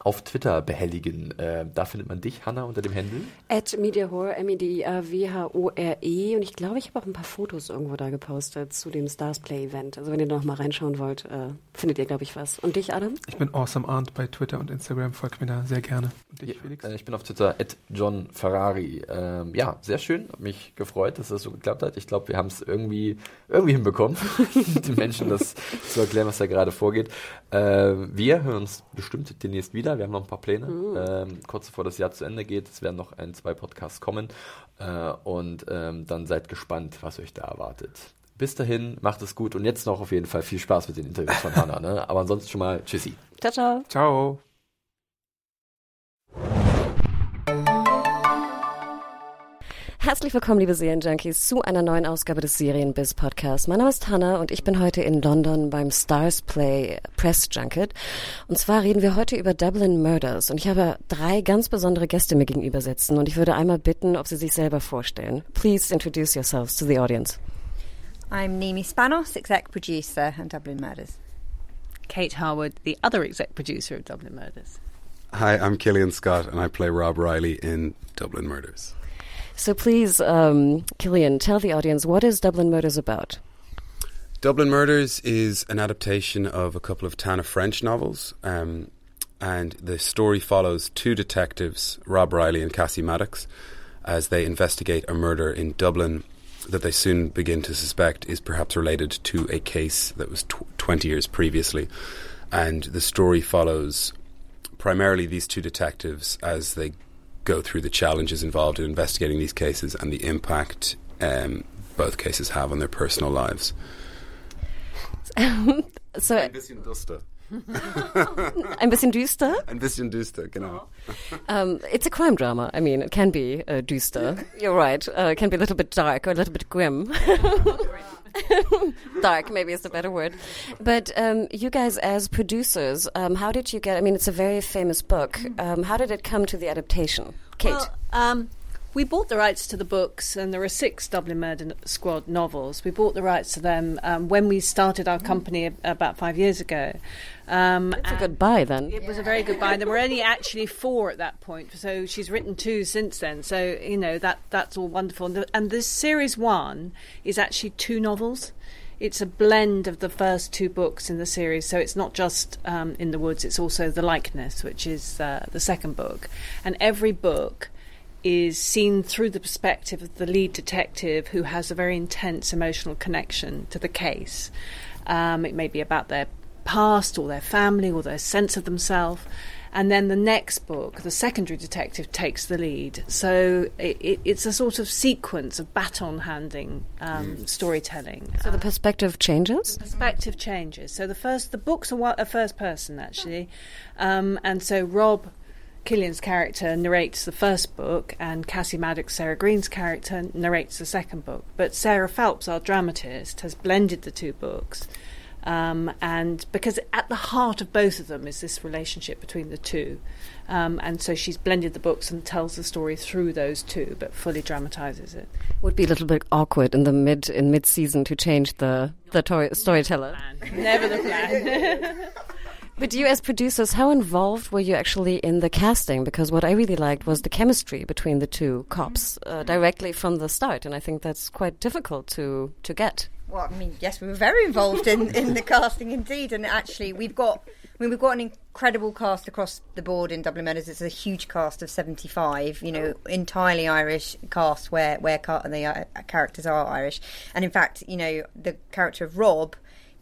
auf Twitter behelligen. Äh, da findet man dich, Hanna, unter dem Handle. At MediaHorror, M-E-D-I-A-W-H-O-R-E. Und ich glaube, ich habe auch ein paar Fotos irgendwo da gepostet zu dem Stars Play Event. Also wenn ihr noch mal reinschauen wollt, äh, findet ihr, glaube ich, was. Und dich, Adam? ich bin Awesome Aunt bei Twitter und Instagram. Folgt mir da sehr gerne. Und dich, Felix? Äh, ich bin auf Twitter at John Ferrari. Ähm, ja, sehr schön. Hat mich gefreut, dass das so geklappt hat. Ich glaube, wir haben es irgendwie, irgendwie hinbekommen, [laughs] den Menschen das zu erklären, was da gerade vorgeht. Äh, wir hören uns bestimmt demnächst wieder. Wir haben noch ein paar Pläne. Ähm, kurz bevor das Jahr zu Ende geht. Es werden noch ein, zwei Podcasts kommen. Äh, und ähm, dann seid gespannt, was euch da erwartet. Bis dahin, macht es gut und jetzt noch auf jeden Fall viel Spaß mit den Interviews von Hannah. Ne? Aber ansonsten schon mal Tschüssi. Ciao, ciao. Ciao. Herzlich willkommen, liebe Serienjunkies, zu einer neuen Ausgabe des Serienbiz Podcasts. Mein Name ist Hannah und ich bin heute in London beim Stars Play Press Junket. Und zwar reden wir heute über Dublin Murders. Und ich habe drei ganz besondere Gäste mir gegenüber sitzen und ich würde einmal bitten, ob sie sich selber vorstellen. Please introduce yourselves to the audience. I'm Nimi Spanos, exec producer on Dublin Murders. Kate Harwood, the other exec producer of Dublin Murders. Hi, I'm Killian Scott, and I play Rob Riley in Dublin Murders. So please, um, Killian, tell the audience what is Dublin Murders about? Dublin Murders is an adaptation of a couple of Tana French novels. Um, and the story follows two detectives, Rob Riley and Cassie Maddox, as they investigate a murder in Dublin that they soon begin to suspect is perhaps related to a case that was tw- 20 years previously. And the story follows primarily these two detectives as they go through the challenges involved in investigating these cases and the impact um, both cases have on their personal lives. [laughs] so Ein bisschen duster. [laughs] ein bisschen düster. Ein bisschen duster, genau. Um, it's a crime drama. I mean, it can be uh, düster. [laughs] You're right. Uh, it can be a little bit dark or a little bit grim. [laughs] dark, maybe is the better word. But um, you guys, as producers, um, how did you get? I mean, it's a very famous book. Um, how did it come to the adaptation, Kate? Well, um, we bought the rights to the books, and there are six Dublin Murder Squad novels. We bought the rights to them um, when we started our company about five years ago. Um, it's a good buy then. It was a very good buy. There were only actually four at that point, so she's written two since then. So you know that that's all wonderful. And, the, and this series one is actually two novels. It's a blend of the first two books in the series, so it's not just um, in the woods. It's also the likeness, which is uh, the second book, and every book is seen through the perspective of the lead detective who has a very intense emotional connection to the case. Um, it may be about their past or their family or their sense of themselves. And then the next book, the secondary detective takes the lead. So it, it, it's a sort of sequence of baton handing um, storytelling. So the perspective changes. The perspective changes. So the first, the books are a first person actually, um, and so Rob Killian's character narrates the first book, and Cassie Maddox, Sarah Green's character, narrates the second book. But Sarah Phelps, our dramatist, has blended the two books. Um, and because at the heart of both of them is this relationship between the two. Um, and so she's blended the books and tells the story through those two, but fully dramatizes it. Would be a little bit awkward in the mid in mid season to change the the tor- storyteller. Never the plan. [laughs] [laughs] But you, as producers, how involved were you actually in the casting? Because what I really liked was the chemistry between the two cops uh, directly from the start, and I think that's quite difficult to to get. Well, I mean, yes, we were very involved in, in the casting indeed, and actually, we've got. I mean, we've got an incredible cast across the board in Dublin Murders. It's a huge cast of seventy-five. You know, entirely Irish cast where where the uh, characters are Irish, and in fact, you know, the character of Rob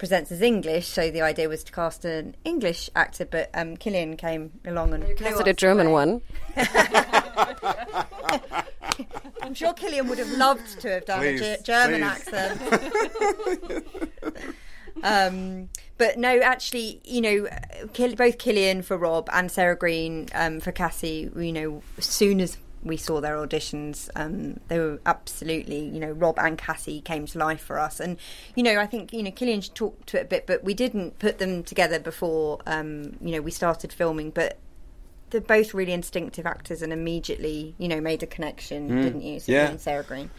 presents as English, so the idea was to cast an English actor, but um, Killian came along and you casted a German one. [laughs] I'm sure Killian would have loved to have done please, a G- German please. accent. [laughs] um, but no, actually, you know, both Killian for Rob and Sarah Green um, for Cassie, you know, as soon as we saw their auditions. Um, they were absolutely, you know, Rob and Cassie came to life for us. And, you know, I think, you know, Killian talked to it a bit, but we didn't put them together before, um, you know, we started filming. But they're both really instinctive actors and immediately, you know, made a connection, Mm. didn't you? Yeah. and Sarah Green.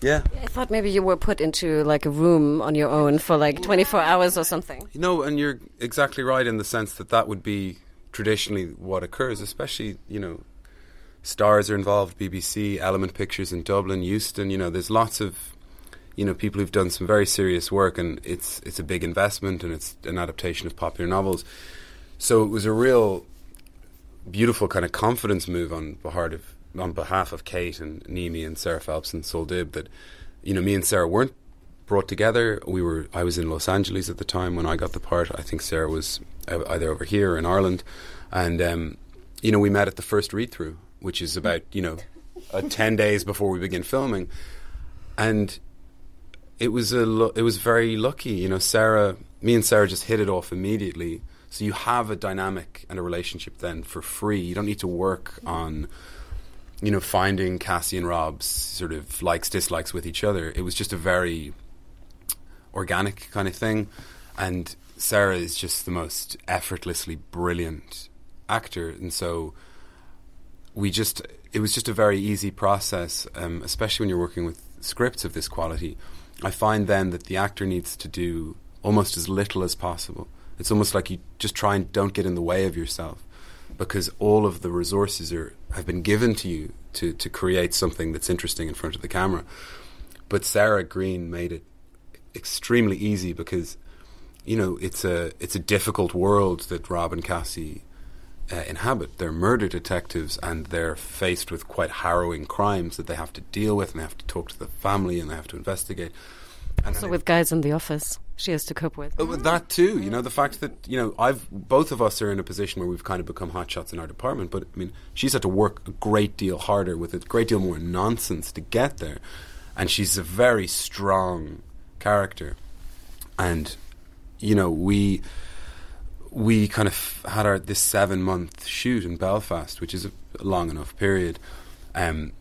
Yeah. I thought maybe you were put into like a room on your own for like 24 hours or something. You know, and you're exactly right in the sense that that would be traditionally what occurs, especially, you know, stars are involved, BBC, Element Pictures in Dublin, Euston, you know, there's lots of you know, people who've done some very serious work and it's it's a big investment and it's an adaptation of popular novels. So it was a real beautiful kind of confidence move on behalf of on behalf of Kate and Nimi and Sarah Phelps and Sol Dib that you know me and Sarah weren't brought together. We were I was in Los Angeles at the time when I got the part. I think Sarah was uh, either over here or in Ireland, and um, you know we met at the first read through, which is about you know uh, ten days before we begin filming, and it was a lu- it was very lucky. You know, Sarah, me and Sarah just hit it off immediately. So you have a dynamic and a relationship then for free. You don't need to work on, you know, finding Cassie and Rob's sort of likes dislikes with each other. It was just a very organic kind of thing, and Sarah is just the most effortlessly brilliant actor, and so we just it was just a very easy process, um, especially when you're working with scripts of this quality. I find then that the actor needs to do almost as little as possible. It's almost like you just try and don't get in the way of yourself because all of the resources are have been given to you to, to create something that's interesting in front of the camera. But Sarah Green made it extremely easy because you know it's a it's a difficult world that Rob and Cassie uh, inhabit. They're murder detectives, and they're faced with quite harrowing crimes that they have to deal with, and they have to talk to the family, and they have to investigate. And So with guys in the office, she has to cope with. with that too, you know, the fact that you know, I've both of us are in a position where we've kind of become hotshots in our department. But I mean, she's had to work a great deal harder with a great deal more nonsense to get there, and she's a very strong character. And you know, we we kind of had our this seven month shoot in Belfast, which is a long enough period. Um,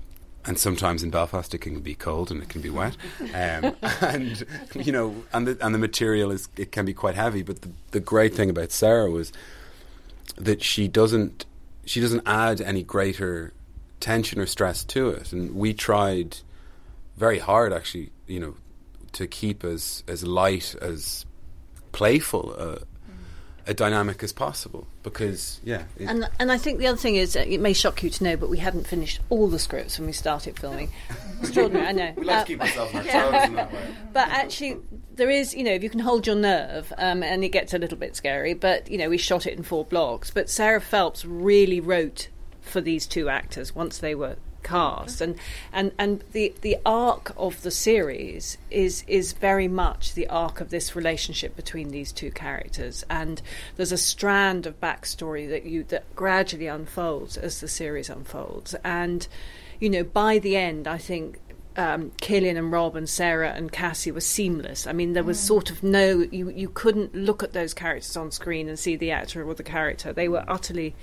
and sometimes in Belfast it can be cold and it can be wet, um, [laughs] and you know, and the and the material is it can be quite heavy. But the, the great thing about Sarah was that she doesn't she doesn't add any greater tension or stress to it, and we tried very hard actually, you know, to keep as as light as playful uh, a dynamic as possible because yeah, it- And and I think the other thing is, uh, it may shock you to know, but we hadn't finished all the scripts when we started filming. [laughs] Extraordinary, I know. we like Uh, to keep ourselves on our toes in [laughs] that way. but actually, there is, you know, if you can hold your nerve, um, and it gets a little bit scary. But you know, we shot it in four blocks. But Sarah Phelps really wrote for these two actors once they were cast, and and and the the arc of the series is is very much the arc of this relationship between these two characters, and there's a strand of backstory that you that gradually unfolds as the series unfolds, and you know, by the end, I think um, Killian and Rob and Sarah and Cassie were seamless. I mean, there was sort of no you you couldn't look at those characters on screen and see the actor or the character. They were utterly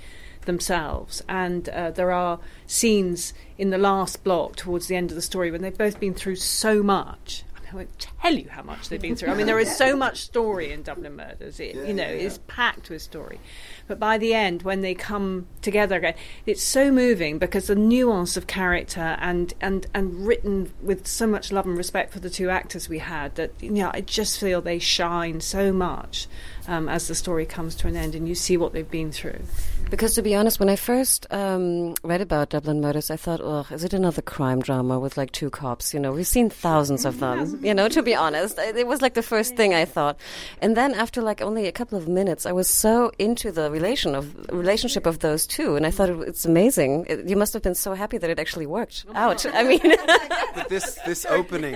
themselves. And uh, there are scenes in the last block towards the end of the story when they've both been through so much. I, mean, I won't tell you how much they've been through. I mean, there is so much story in Dublin Murders. It, you know, it's packed with story. But by the end, when they come together again, it's so moving because the nuance of character and, and, and written with so much love and respect for the two actors we had that, you know, I just feel they shine so much um, as the story comes to an end and you see what they've been through. Because to be honest, when I first um, read about Dublin Murders, I thought, "Ugh, is it another crime drama with like two cops?" You know, we've seen thousands of them. [laughs] You know, to be honest, it was like the first thing I thought. And then after like only a couple of minutes, I was so into the relation of relationship of those two, and I thought it, it's amazing. It, you must have been so happy that it actually worked out. I mean, [laughs] but this this opening,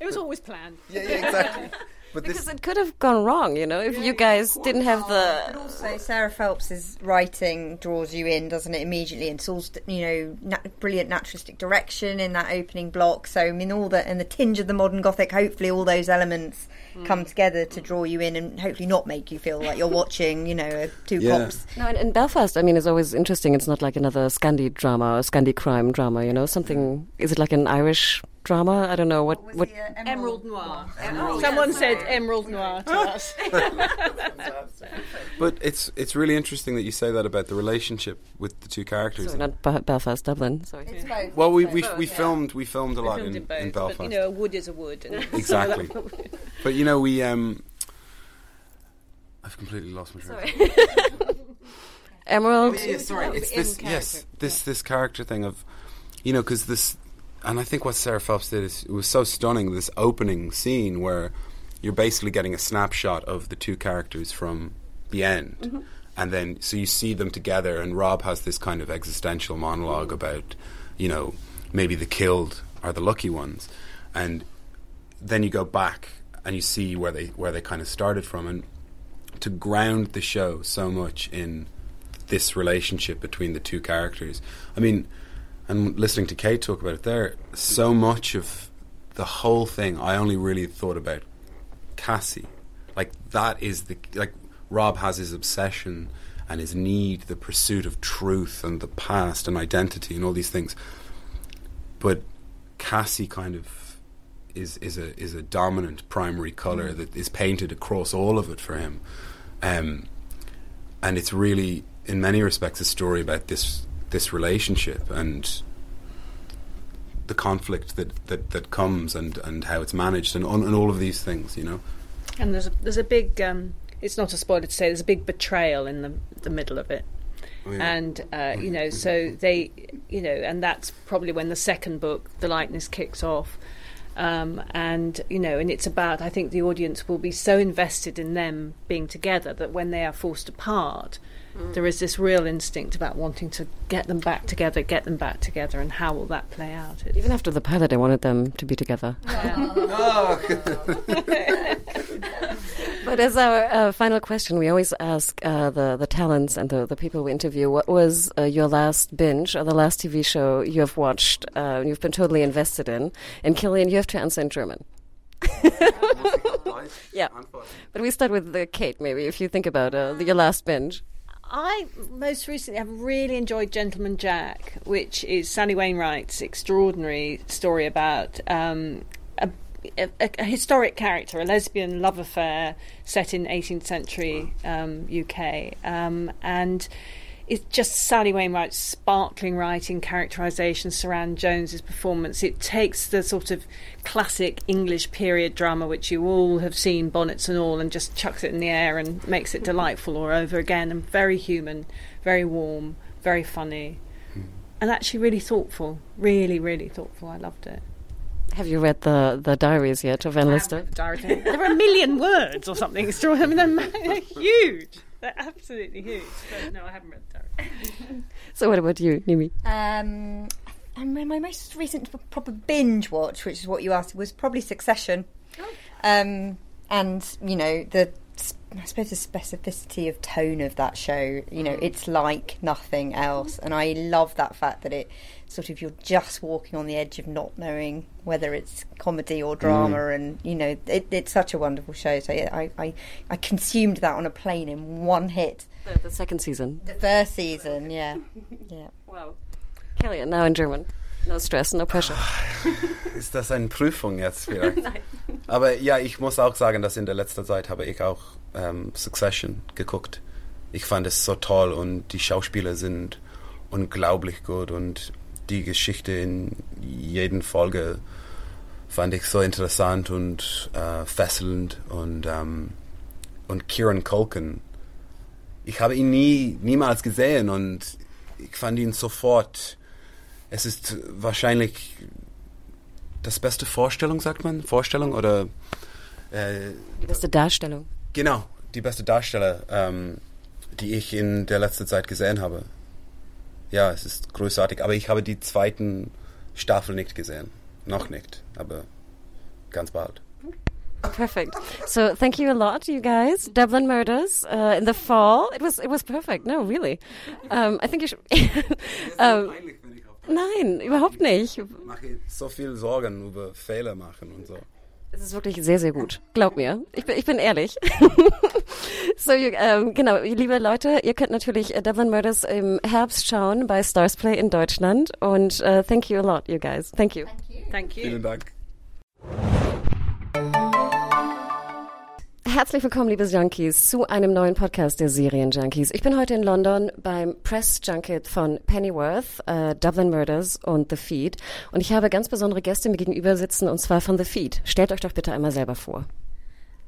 It was always planned. yeah, yeah, exactly. But this because it could have gone wrong. You know, if you guys didn't have But the. also, Sarah Phelps's writing draws you in, doesn't it? Immediately, and it's all you know, na- brilliant naturalistic direction in that opening block. So, I mean, all the and the tinge of the modern Gothic. Hopefully, all those elements hmm. come together to draw you in, and hopefully not make you feel like you're [laughs] watching, you know, two Yeah. cops. No, in, in Belfast, I mean, it's always interesting. It's not like another Scandi drama or Scandi crime drama. You know, something. Is it like an Irish drama? I don't know what. What? Emerald Noir. Someone said Emerald Noir to [laughs] us. But it's it's really interesting that you say that about the relationship with the two characters. Sorry, not Be- Belfast, Dublin. Sorry. well, we we, we filmed we filmed a lot Filmed in, in both, in Belfast. but you know, a wood is a wood. And Exactly. [laughs] But you know, we um, I've completely lost my train. of thought. [laughs] Emerald. Oh, yeah, sorry, it's this yes, this this character thing of, you know, because this, and I think what Sarah Phelps did is it was so stunning. This opening scene where you're basically getting a snapshot of the two characters from the end, mm-hmm. and then so you see them together, and Rob has this kind of existential monologue about, you know, maybe the killed are the lucky ones, and then you go back and you see where they where they kind of started from, and to ground the show so much in this relationship between the two characters. I mean, and listening to Kate talk about it there, so much of the whole thing, I only really thought about Cassie. Like that is the like Rob has his obsession and his need, the pursuit of truth and the past and identity and all these things. But Cassie kind of is is a is a dominant primary color that is painted across all of it for him. Um, and it's really in many respects a story about this this relationship and the conflict that, that, that comes and, and how it's managed and, and all of these things, you know. And there's a, there's a big. Um, it's not a spoiler to say there's a big betrayal in the the middle of it. And uh, you know, so they, you know, and that's probably when the second book, The Likeness, kicks off. Um, and you know, and it's about. I think the audience will be so invested in them being together that when they are forced apart, there is this real instinct about wanting to get them back together, get them back together, and how will that play out? It's, Even after the pilot, I wanted them to be together. [laughs] [laughs] But as our uh, final question, we always ask uh, the the talents and the, the people we interview, what was uh, your last binge or the last TV show you have watched? Uh, you've been totally invested in. And Killian, you have to answer in German. [laughs] yeah, but we start with uh, Kate. Maybe if you think about uh, the, your last binge. I most recently have really enjoyed Gentleman Jack, which is Sally Wainwright's extraordinary story about um, a, a, a historic character, a lesbian love affair set in 18th century um, UK, um, and it's just Sally Wainwright's sparkling writing, characterisation, Saran Jones's performance. It takes the sort of classic English period drama, which you all have seen, bonnets and all, and just chucks it in the air and makes it delightful all over again. And very human, very warm, very funny, hmm. and actually really thoughtful. Really, really thoughtful. I loved it. Have you read the the diaries yet of Van Lister? Diary. There are a million words or something. It's- I mean, they're huge. [laughs] They're absolutely huge. But no, I haven't read the diary. [laughs] So what about you, Nimi? Um, and my my most recent proper binge watch, which is what you asked, was probably Succession. Um, and you know the, s- I suppose the specificity of tone of that show. You know, mm. it's like nothing else, and I love that fact that it sort of you're just walking on the edge of not knowing whether it's comedy or mm. drama, and you know it, it's such a wonderful show. So yeah, I, I I consumed that on a plane in one hit. The, the second season. The first season, yeah, yeah. [laughs] Wow. Killian, now in German. No stress, no pressure. Ist das eine Prüfung jetzt [laughs] vielleicht? Aber ja, ich muss auch sagen, dass in der letzten Zeit habe ich auch ähm, Succession geguckt. Ich fand es so toll und die Schauspieler sind unglaublich gut und die Geschichte in jeden Folge fand ich so interessant und äh, fesselnd und ähm, und Kieran Culkin. Ich habe ihn nie niemals gesehen und ich fand ihn sofort. Es ist wahrscheinlich das beste Vorstellung, sagt man? Vorstellung oder äh, Die beste Darstellung. genau, die beste Darsteller, ähm, die ich in der letzten Zeit gesehen habe. Ja, es ist großartig, aber ich habe die zweiten Staffel nicht gesehen. Noch nicht, aber ganz bald. Perfect. So thank you a lot, you guys. Dublin Murders uh, in the fall. It was it was perfect. No, really. Um, I think you should. [laughs] um, nein, überhaupt nicht. Ich mache so viel Sorgen über Fehler machen und so. Es ist wirklich sehr, sehr gut. Glaub mir. Ich bin, ich bin ehrlich. [laughs] so, you, ähm, genau, liebe Leute, ihr könnt natürlich äh, Dublin Murders im Herbst schauen bei Stars Play in Deutschland. Und uh, thank you a lot, you guys. Thank you. Thank you. Vielen Dank. Herzlich willkommen, liebe Junkies, zu einem neuen Podcast der Serien-Junkies. Ich bin heute in London beim Press Junket von Pennyworth, äh, Dublin Murders und The Feed. Und ich habe ganz besondere Gäste mir gegenüber sitzen, und zwar von The Feed. Stellt euch doch bitte einmal selber vor.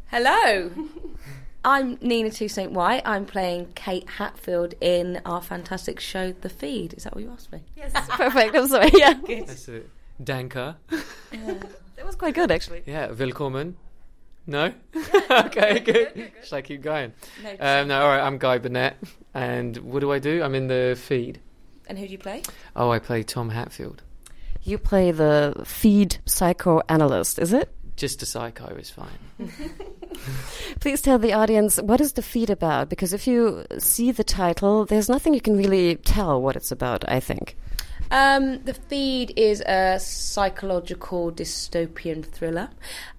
Hello. [laughs] I'm Nina Two St. White. I'm playing Kate Hatfield in our fantastic show, The Feed. Is that what you asked me? Yes. [laughs] Perfect, I'm sorry. [laughs] Yeah. That's it. Danka. That was quite good, actually. Yeah, willkommen. No? [laughs] [laughs] okay, good. Should I keep going? No. Um, no, all right, I'm Guy Burnett. And what do I do? I'm in the feed. and who do you play? Oh, I play Tom Hatfield. You play the Feed psychoanalyst, is it? Just a psycho is fine. [laughs] Please tell the audience what is the feed about? Because if you see the title, there's nothing you can really tell what it's about. I think. Um, the Feed is a psychological dystopian thriller.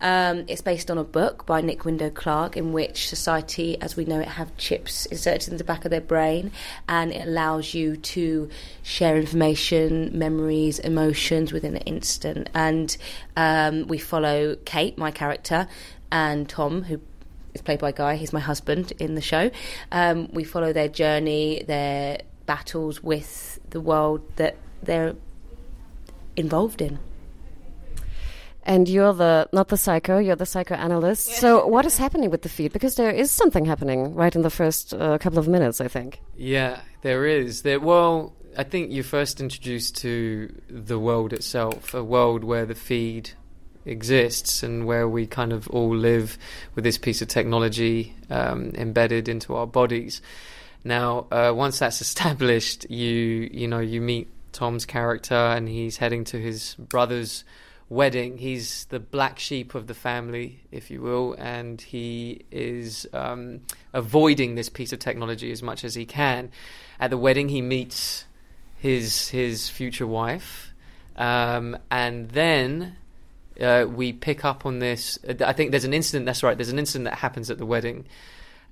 Um, it's based on a book by Nick Window Clark, in which society, as we know it, have chips inserted in the back of their brain, and it allows you to share information, memories, emotions within an instant. And um, we follow Kate, my character, and Tom, who is played by Guy. He's my husband in the show. Um, we follow their journey, their battles with the world that they're involved in. And you're the not the psycho, you're the psychoanalyst. So [laughs] what is happening with the feed? Because there is something happening right in the first uh, couple of minutes, I think. Yeah, there is. There, well, I think you're first introduced to the world itself, a world where the feed exists and where we kind of all live with this piece of technology um, embedded into our bodies. Now, uh, once that's [laughs] established, you you know you meet Tom's character and he's heading to his brother's wedding. He's the black sheep of the family, if you will, and he is um, avoiding this piece of technology as much as he can. At the wedding, he meets his his future wife, um, and then uh, we pick up on this. I think there's an incident. That's right. There's an incident that happens at the wedding,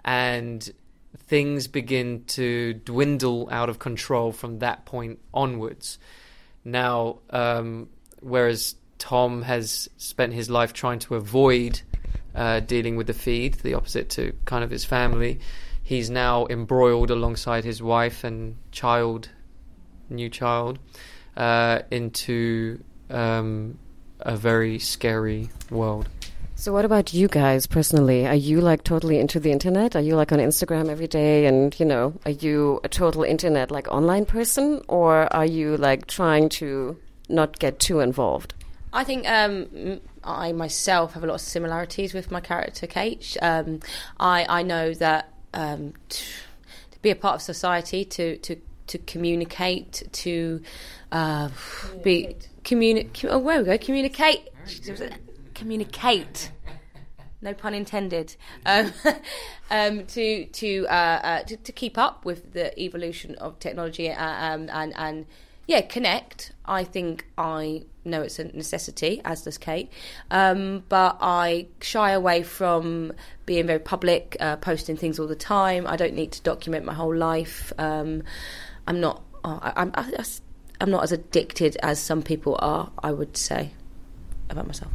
and things begin to dwindle out of control from that point onwards. Now, um, whereas Tom has spent his life trying to avoid uh, dealing with the feed, the opposite to kind of his family, he's now embroiled alongside his wife and child, new child, uh, into um, a very scary world. So, what about you guys personally? Are you like totally into the internet? Are you like on Instagram every day? And, you know, are you a total internet like online person? Or are you like trying to not get too involved? I think um, I myself have a lot of similarities with my character, Kate. Um, I, I know that um, to, to be a part of society, to, to, to communicate, to uh, be communicate. Oh, where we go, communicate communicate. No pun intended. Um, [laughs] um, to to, uh, uh, to, to keep up with the evolution of technology uh, um, and and yeah, connect. I think I know it's a necessity, as does Kate. Um, but I shy away from being very public, uh, posting things all the time. I don't need to document my whole life. Um, I'm not. Oh, I, I'm. I, I'm not as addicted as some people are. I would say about myself.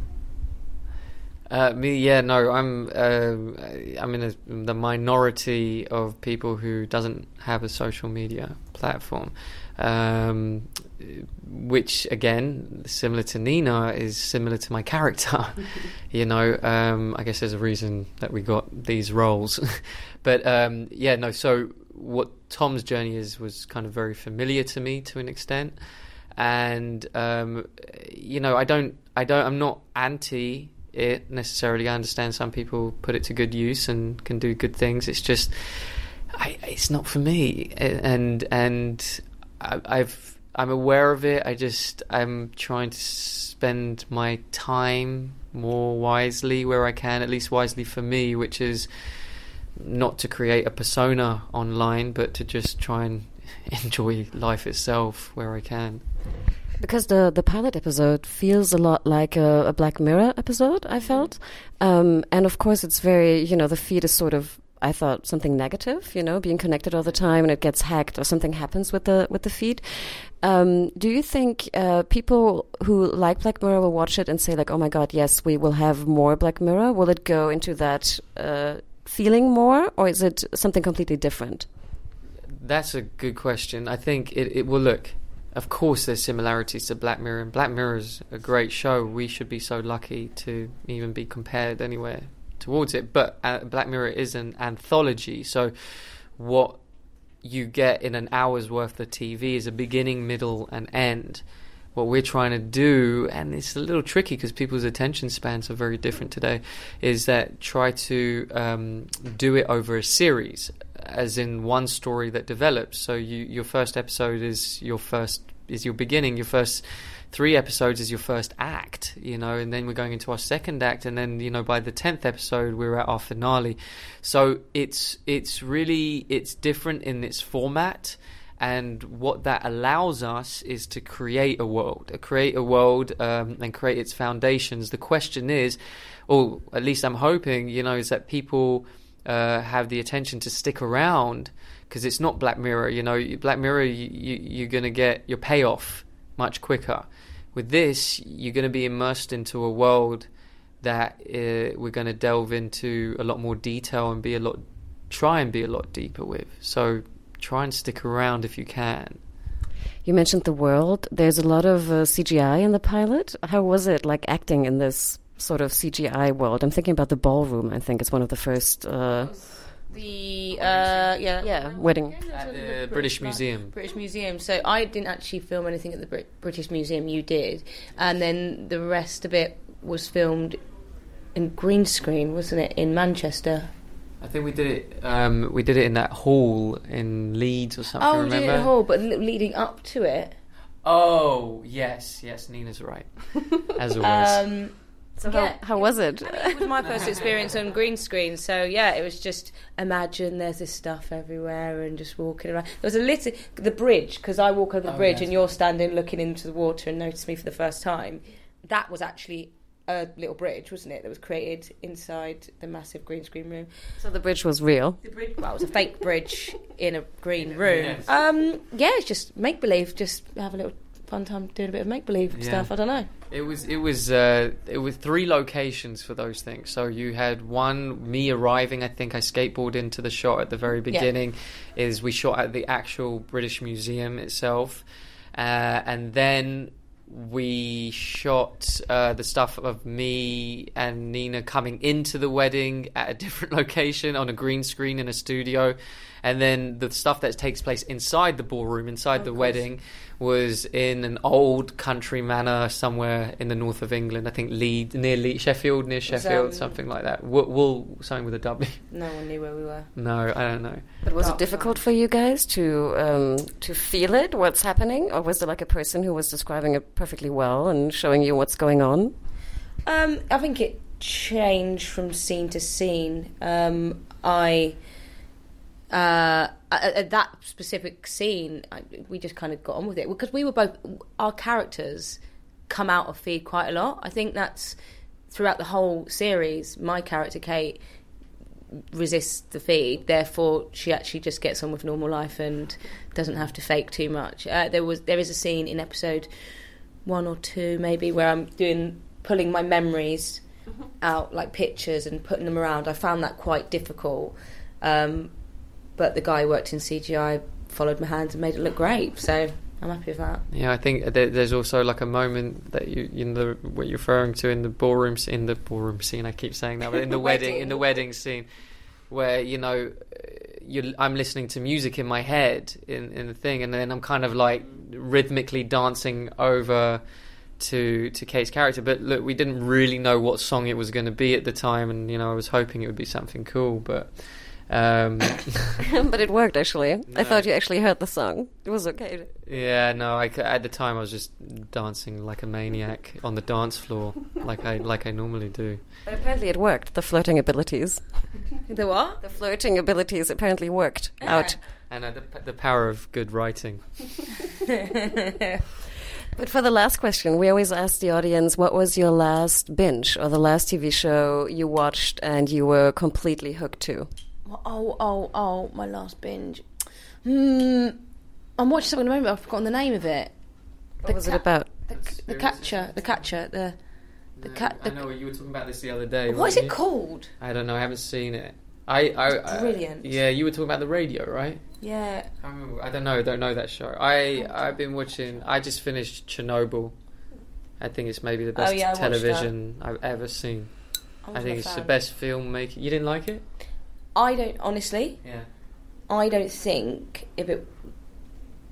Uh, me, yeah, no, I'm. Uh, I'm in a, the minority of people who doesn't have a social media platform, um, which again, similar to Nina, is similar to my character. [laughs] you know, um, I guess there's a reason that we got these roles, [laughs] but um, yeah, no. So what Tom's journey is was kind of very familiar to me to an extent, and um, you know, I don't, I don't, I'm not anti it necessarily. I understand some people put it to good use and can do good things. It's just, I, it's not for me, and and I, I've I'm aware of it. I just I'm trying to spend my time more wisely where I can, at least wisely for me, which is not to create a persona online, but to just try and [laughs] enjoy life itself where I can. Because the the pilot episode feels a lot like a, a Black Mirror episode, I felt, um, and of course it's very you know the feed is sort of I thought something negative, you know, being connected all the time and it gets hacked or something happens with the with the feed. Um, do you think uh, people who like Black Mirror will watch it and say like, "Oh my God, yes, we will have more Black Mirror"? Will it go into that uh, feeling more, or is it something completely different? That's a good question. I think it, it will look of course there's similarities to Black Mirror, and Black Mirror is a great show. We should be so lucky to even be compared anywhere towards it. But uh, Black Mirror is an anthology, so what you get in an hour's worth of TV is a beginning, middle, and end. What we're trying to do, and it's a little tricky because people's attention spans are very different today, is that try to um, do it over a series as in one story that develops. So you, your first episode is your first is your beginning. Your first three episodes is your first act, you know, and then we're going into our second act, and then you know by the tenth episode we're at our finale. So it's it's really it's different in its format. And what that allows us is to create a world, create a world um, and create its foundations. The question is, or at least I'm hoping, you know, is that people uh, have the attention to stick around because it's not Black Mirror. You know, Black Mirror, you, you, you're going to get your payoff much quicker. With this, you're going to be immersed into a world that uh, we're going to delve into a lot more detail and be a lot, try and be a lot deeper with. So try and stick around if you can. You mentioned the world. There's a lot of uh, CGI in the pilot. How was it like acting in this sort of CGI world. I'm thinking about the ballroom. I think it's one of the first. Uh, the uh, yeah yeah wedding at the British Museum. British Museum. So I didn't actually film anything at the British Museum. You did, and then the rest of it was filmed in green screen, wasn't it, in Manchester? I think we did it. Um, we did it in that hall in Leeds or something. oh, we did it in remember? the hall, but leading up to it. Oh yes, yes. Nina's right, [laughs] as always. Um, So Yeah. how, how was it? it was my first [laughs] experience on green screen, so yeah, it was just imagine there's this stuff everywhere and just walking around. There was a little the bridge because I walk over the Oh, bridge yes. and you're standing looking into the water and notice me for the first time. That was actually a little bridge, wasn't it? That was created inside the massive green screen room. So the bridge was real. The bridge, well, it was a fake bridge in a green room. Yes. Um, yeah, it's just make believe. Just have a little fun time doing a bit of make believe Yeah. stuff. I don't know. It was it was uh, it was three locations for those things. So you had one me arriving. I think I skateboarded into the shot at the very beginning. Is we shot at the actual British Museum itself, uh, and then we shot uh, the stuff of me and Nina coming into the wedding at a [laughs] different location on a green screen in a studio, and then the stuff that takes place inside the ballroom, inside the wedding, was in an old country manor somewhere in the north of England. I think Leeds, near Leeds, Sheffield, near Sheffield, um, something like that. Wool, wool something with a W. No one knew where we were. No, I don't know. But was it difficult for you guys to um, to feel it, what's happening, or was there like a person who was describing it perfectly well and showing you what's going on? Um, I think it changed from scene to scene. Um, I uh, at, at that specific scene, I, we just kind of got on with it because we were both our characters come out of feed quite a lot. I think that's throughout the whole series. My character Kate resists the feed, therefore she actually just gets on with normal life and doesn't have to fake too much. Uh, there was there is a scene in episode one or two maybe where I'm doing pulling my memories out like pictures and putting them around. I found that quite difficult. Um, but the guy who worked in CGI followed my hands and made it look great. So I'm happy with that. Yeah, I think there, there's also like a moment that you in the what you're referring to in the ballroom in the ballroom scene. I keep saying that, but in the [laughs] wedding in the wedding scene, where you know you I'm listening to music in my head in in the thing, and then I'm kind of like rhythmically dancing over to to Kate's character. But look, we didn't really know what song it was going to be at the time, and you know I was hoping it would be something cool, but. Um, [laughs] but it worked actually. I thought you actually heard the song. It was okay. Yeah, no. I c at the time, I was just dancing like a maniac on the dance floor, like I like I normally do. But apparently it worked. The flirting abilities. The what? The flirting abilities apparently worked out. And uh, the, the power of good writing. [laughs] But for the last question, we always ask the audience, what was your last binge or the last TV show you watched and you were completely hooked to? Oh, oh, oh, my last binge. Hmm. I'm watching something at the moment, but I've forgotten the name of it. What was it about? The, the catcher, the catcher, the the cat. I know you were talking about this the other day. what is it you? called? I don't know. I haven't seen it. I, I, I brilliant. yeah, you were talking about the radio, right? Yeah. I, remember, I don't know. Don't know that show. I I've been watching. I just finished Chernobyl. I think it's maybe the Oh, best yeah, I watched that. television I've ever seen. I wasn't think a it's the fan. best filmmaking. You didn't like it? I don't honestly. Yeah. I don't think if it.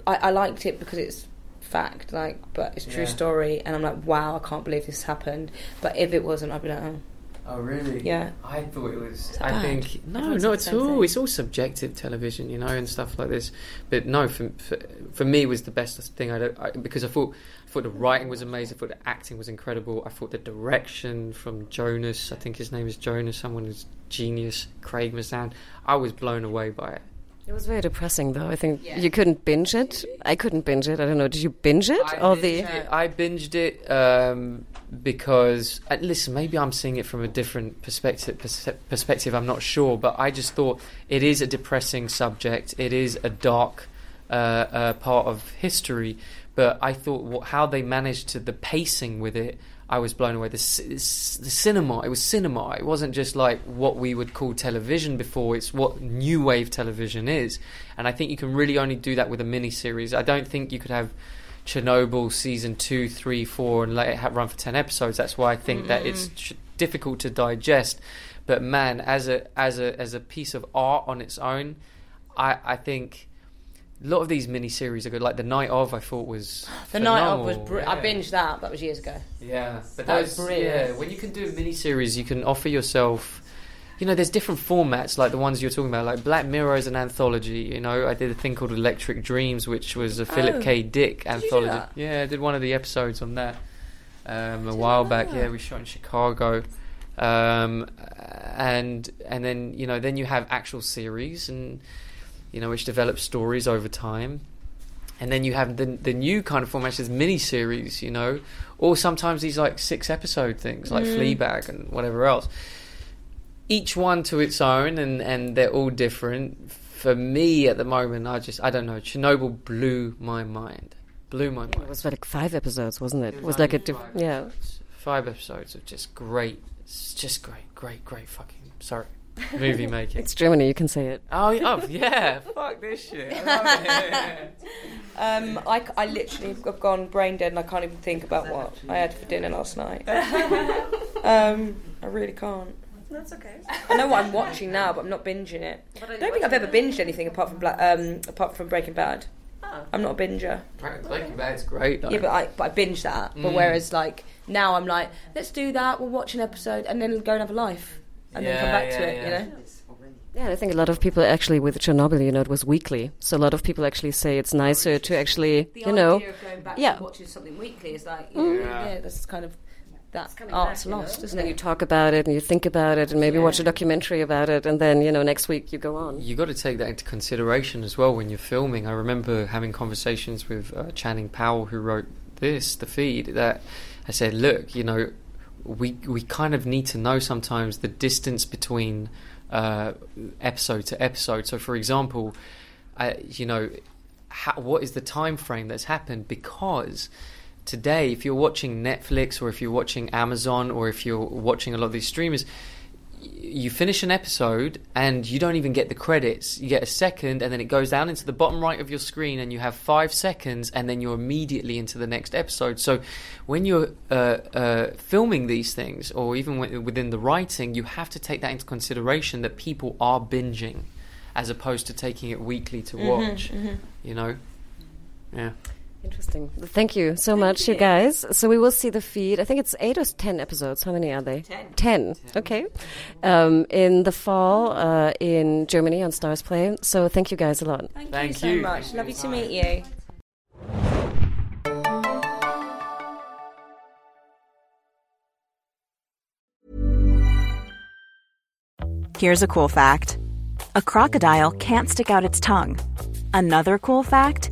I, I liked it because it's fact, like, but it's a true Yeah. story, and I'm like, wow, I can't believe this happened. But if it wasn't, I'd be like, oh, Oh really? Yeah. I thought it was. I bad? think no, Everyone not at all. thing. It's all subjective television, you know, and stuff like this. But no, for for, for me, it was the best thing I, don't- I because I thought I thought the writing was amazing. I thought the acting was incredible. I thought the direction from Jonas, I think his name is Jonas, someone who's genius, Craig Mazan. I was blown away by it. It was very depressing, though. I think you couldn't binge it. I couldn't binge it. I don't know. Did you binge it? I or binged the it, I binged it um, because uh, listen, maybe I'm seeing it from a different perspective. Perspective, I'm not sure, but I just thought it is a depressing subject. It is a dark uh, uh, part of history, but I thought what, how they managed to the pacing with it. I was blown away. The, c- the cinema, it was cinema. It wasn't just like what we would call television before. It's what new wave television is, and I think you can really only do that with a mini series. I don't think you could have Chernobyl season two, three, four, and let it ha- run for ten episodes. That's why I think that it's mm. ch- difficult to digest. But man, as a as a as a piece of art on its own, I I think a lot of these miniseries are good. Like the night of, I thought was [sighs] The night of was. phenomenal. Br- I binged that. That was years ago. Yeah, but That was brilliant. yeah. When you can do a miniseries, you can offer yourself. You know, there's different formats like the ones you're talking about. Like Black Mirror is an anthology. You know, I did a thing called Electric Dreams, which was a Philip Oh. K. Dick Did you do anthology. that? Yeah, I did one of the episodes on that um, a while back. Yeah, we shot in Chicago, um, and and then you know then you have actual series and you know which develop stories over time. And then you have the the new kind of format is mini series, you know, or sometimes these like six episode things like Mm. Fleabag and whatever else. Each one to its own, and and they're all different. For me, at the moment, I just I don't know. Chernobyl blew my mind, blew my mind. It was like five episodes, wasn't it? It was like a diff- yeah. Five episodes of just great, it's just great, great, great fucking sorry, movie making. It's Germany, you can see it. oh, oh yeah, [laughs] fuck this shit. I love it. Um, I, c- I literally have gone brain dead and I can't even think about what I had for dinner last night. [laughs] um, I really can't. That's okay. I know what I'm watching now, but I'm not binging it. I don't think I've ever binged anything apart from Bla- um, apart from Breaking Bad. I'm not a binger. Breaking Bad's great. Though. Yeah, but I but I binge that. But Mm. whereas like now I'm like, let's do that. We'll watch an episode and then go and have a life, and then come Yeah, back to yeah, it. yeah. You know. Yeah, I think a lot of people actually with Chernobyl, you know, it was weekly. So a lot of people actually say it's nicer to actually, The you know, idea of going back yeah. watching something weekly is like, Mm. yeah, yeah that's kind of that art's lost, and isn't then it? you talk about it and you think about it and maybe watch a documentary about it and then, you know, next week you go on. You got to take that into consideration as well when you're filming. I remember having conversations with uh, Channing Powell, who wrote this, the feed. That I said, look, you know, we we kind of need to know sometimes the distance between uh, episode to episode. So, for example, uh, you know, what is the time frame that's happened? Because today, if you're watching Netflix or if you're watching Amazon or if you're watching a lot of these streamers, you finish an episode and you don't even get the credits. You get a second, and then it goes down into the bottom right of your screen, and you have five seconds, and then you're immediately into the next episode. So, when you're uh, uh, filming these things, or even wi- within the writing, you have to take that into consideration that people are binging, as opposed to taking it weekly to Mhm, watch. mhm. You know, yeah. Interesting. Thank you so much, you guys. So we will see the feed. I think it's eight or ten episodes. How many are they? Ten. Ten. Okay. Um, in the fall uh, in Germany on Stars Play. So thank you guys a lot. Thank, Thank you so you. much. Lovely to meet you. Here's a cool fact a crocodile can't stick out its tongue. Another cool fact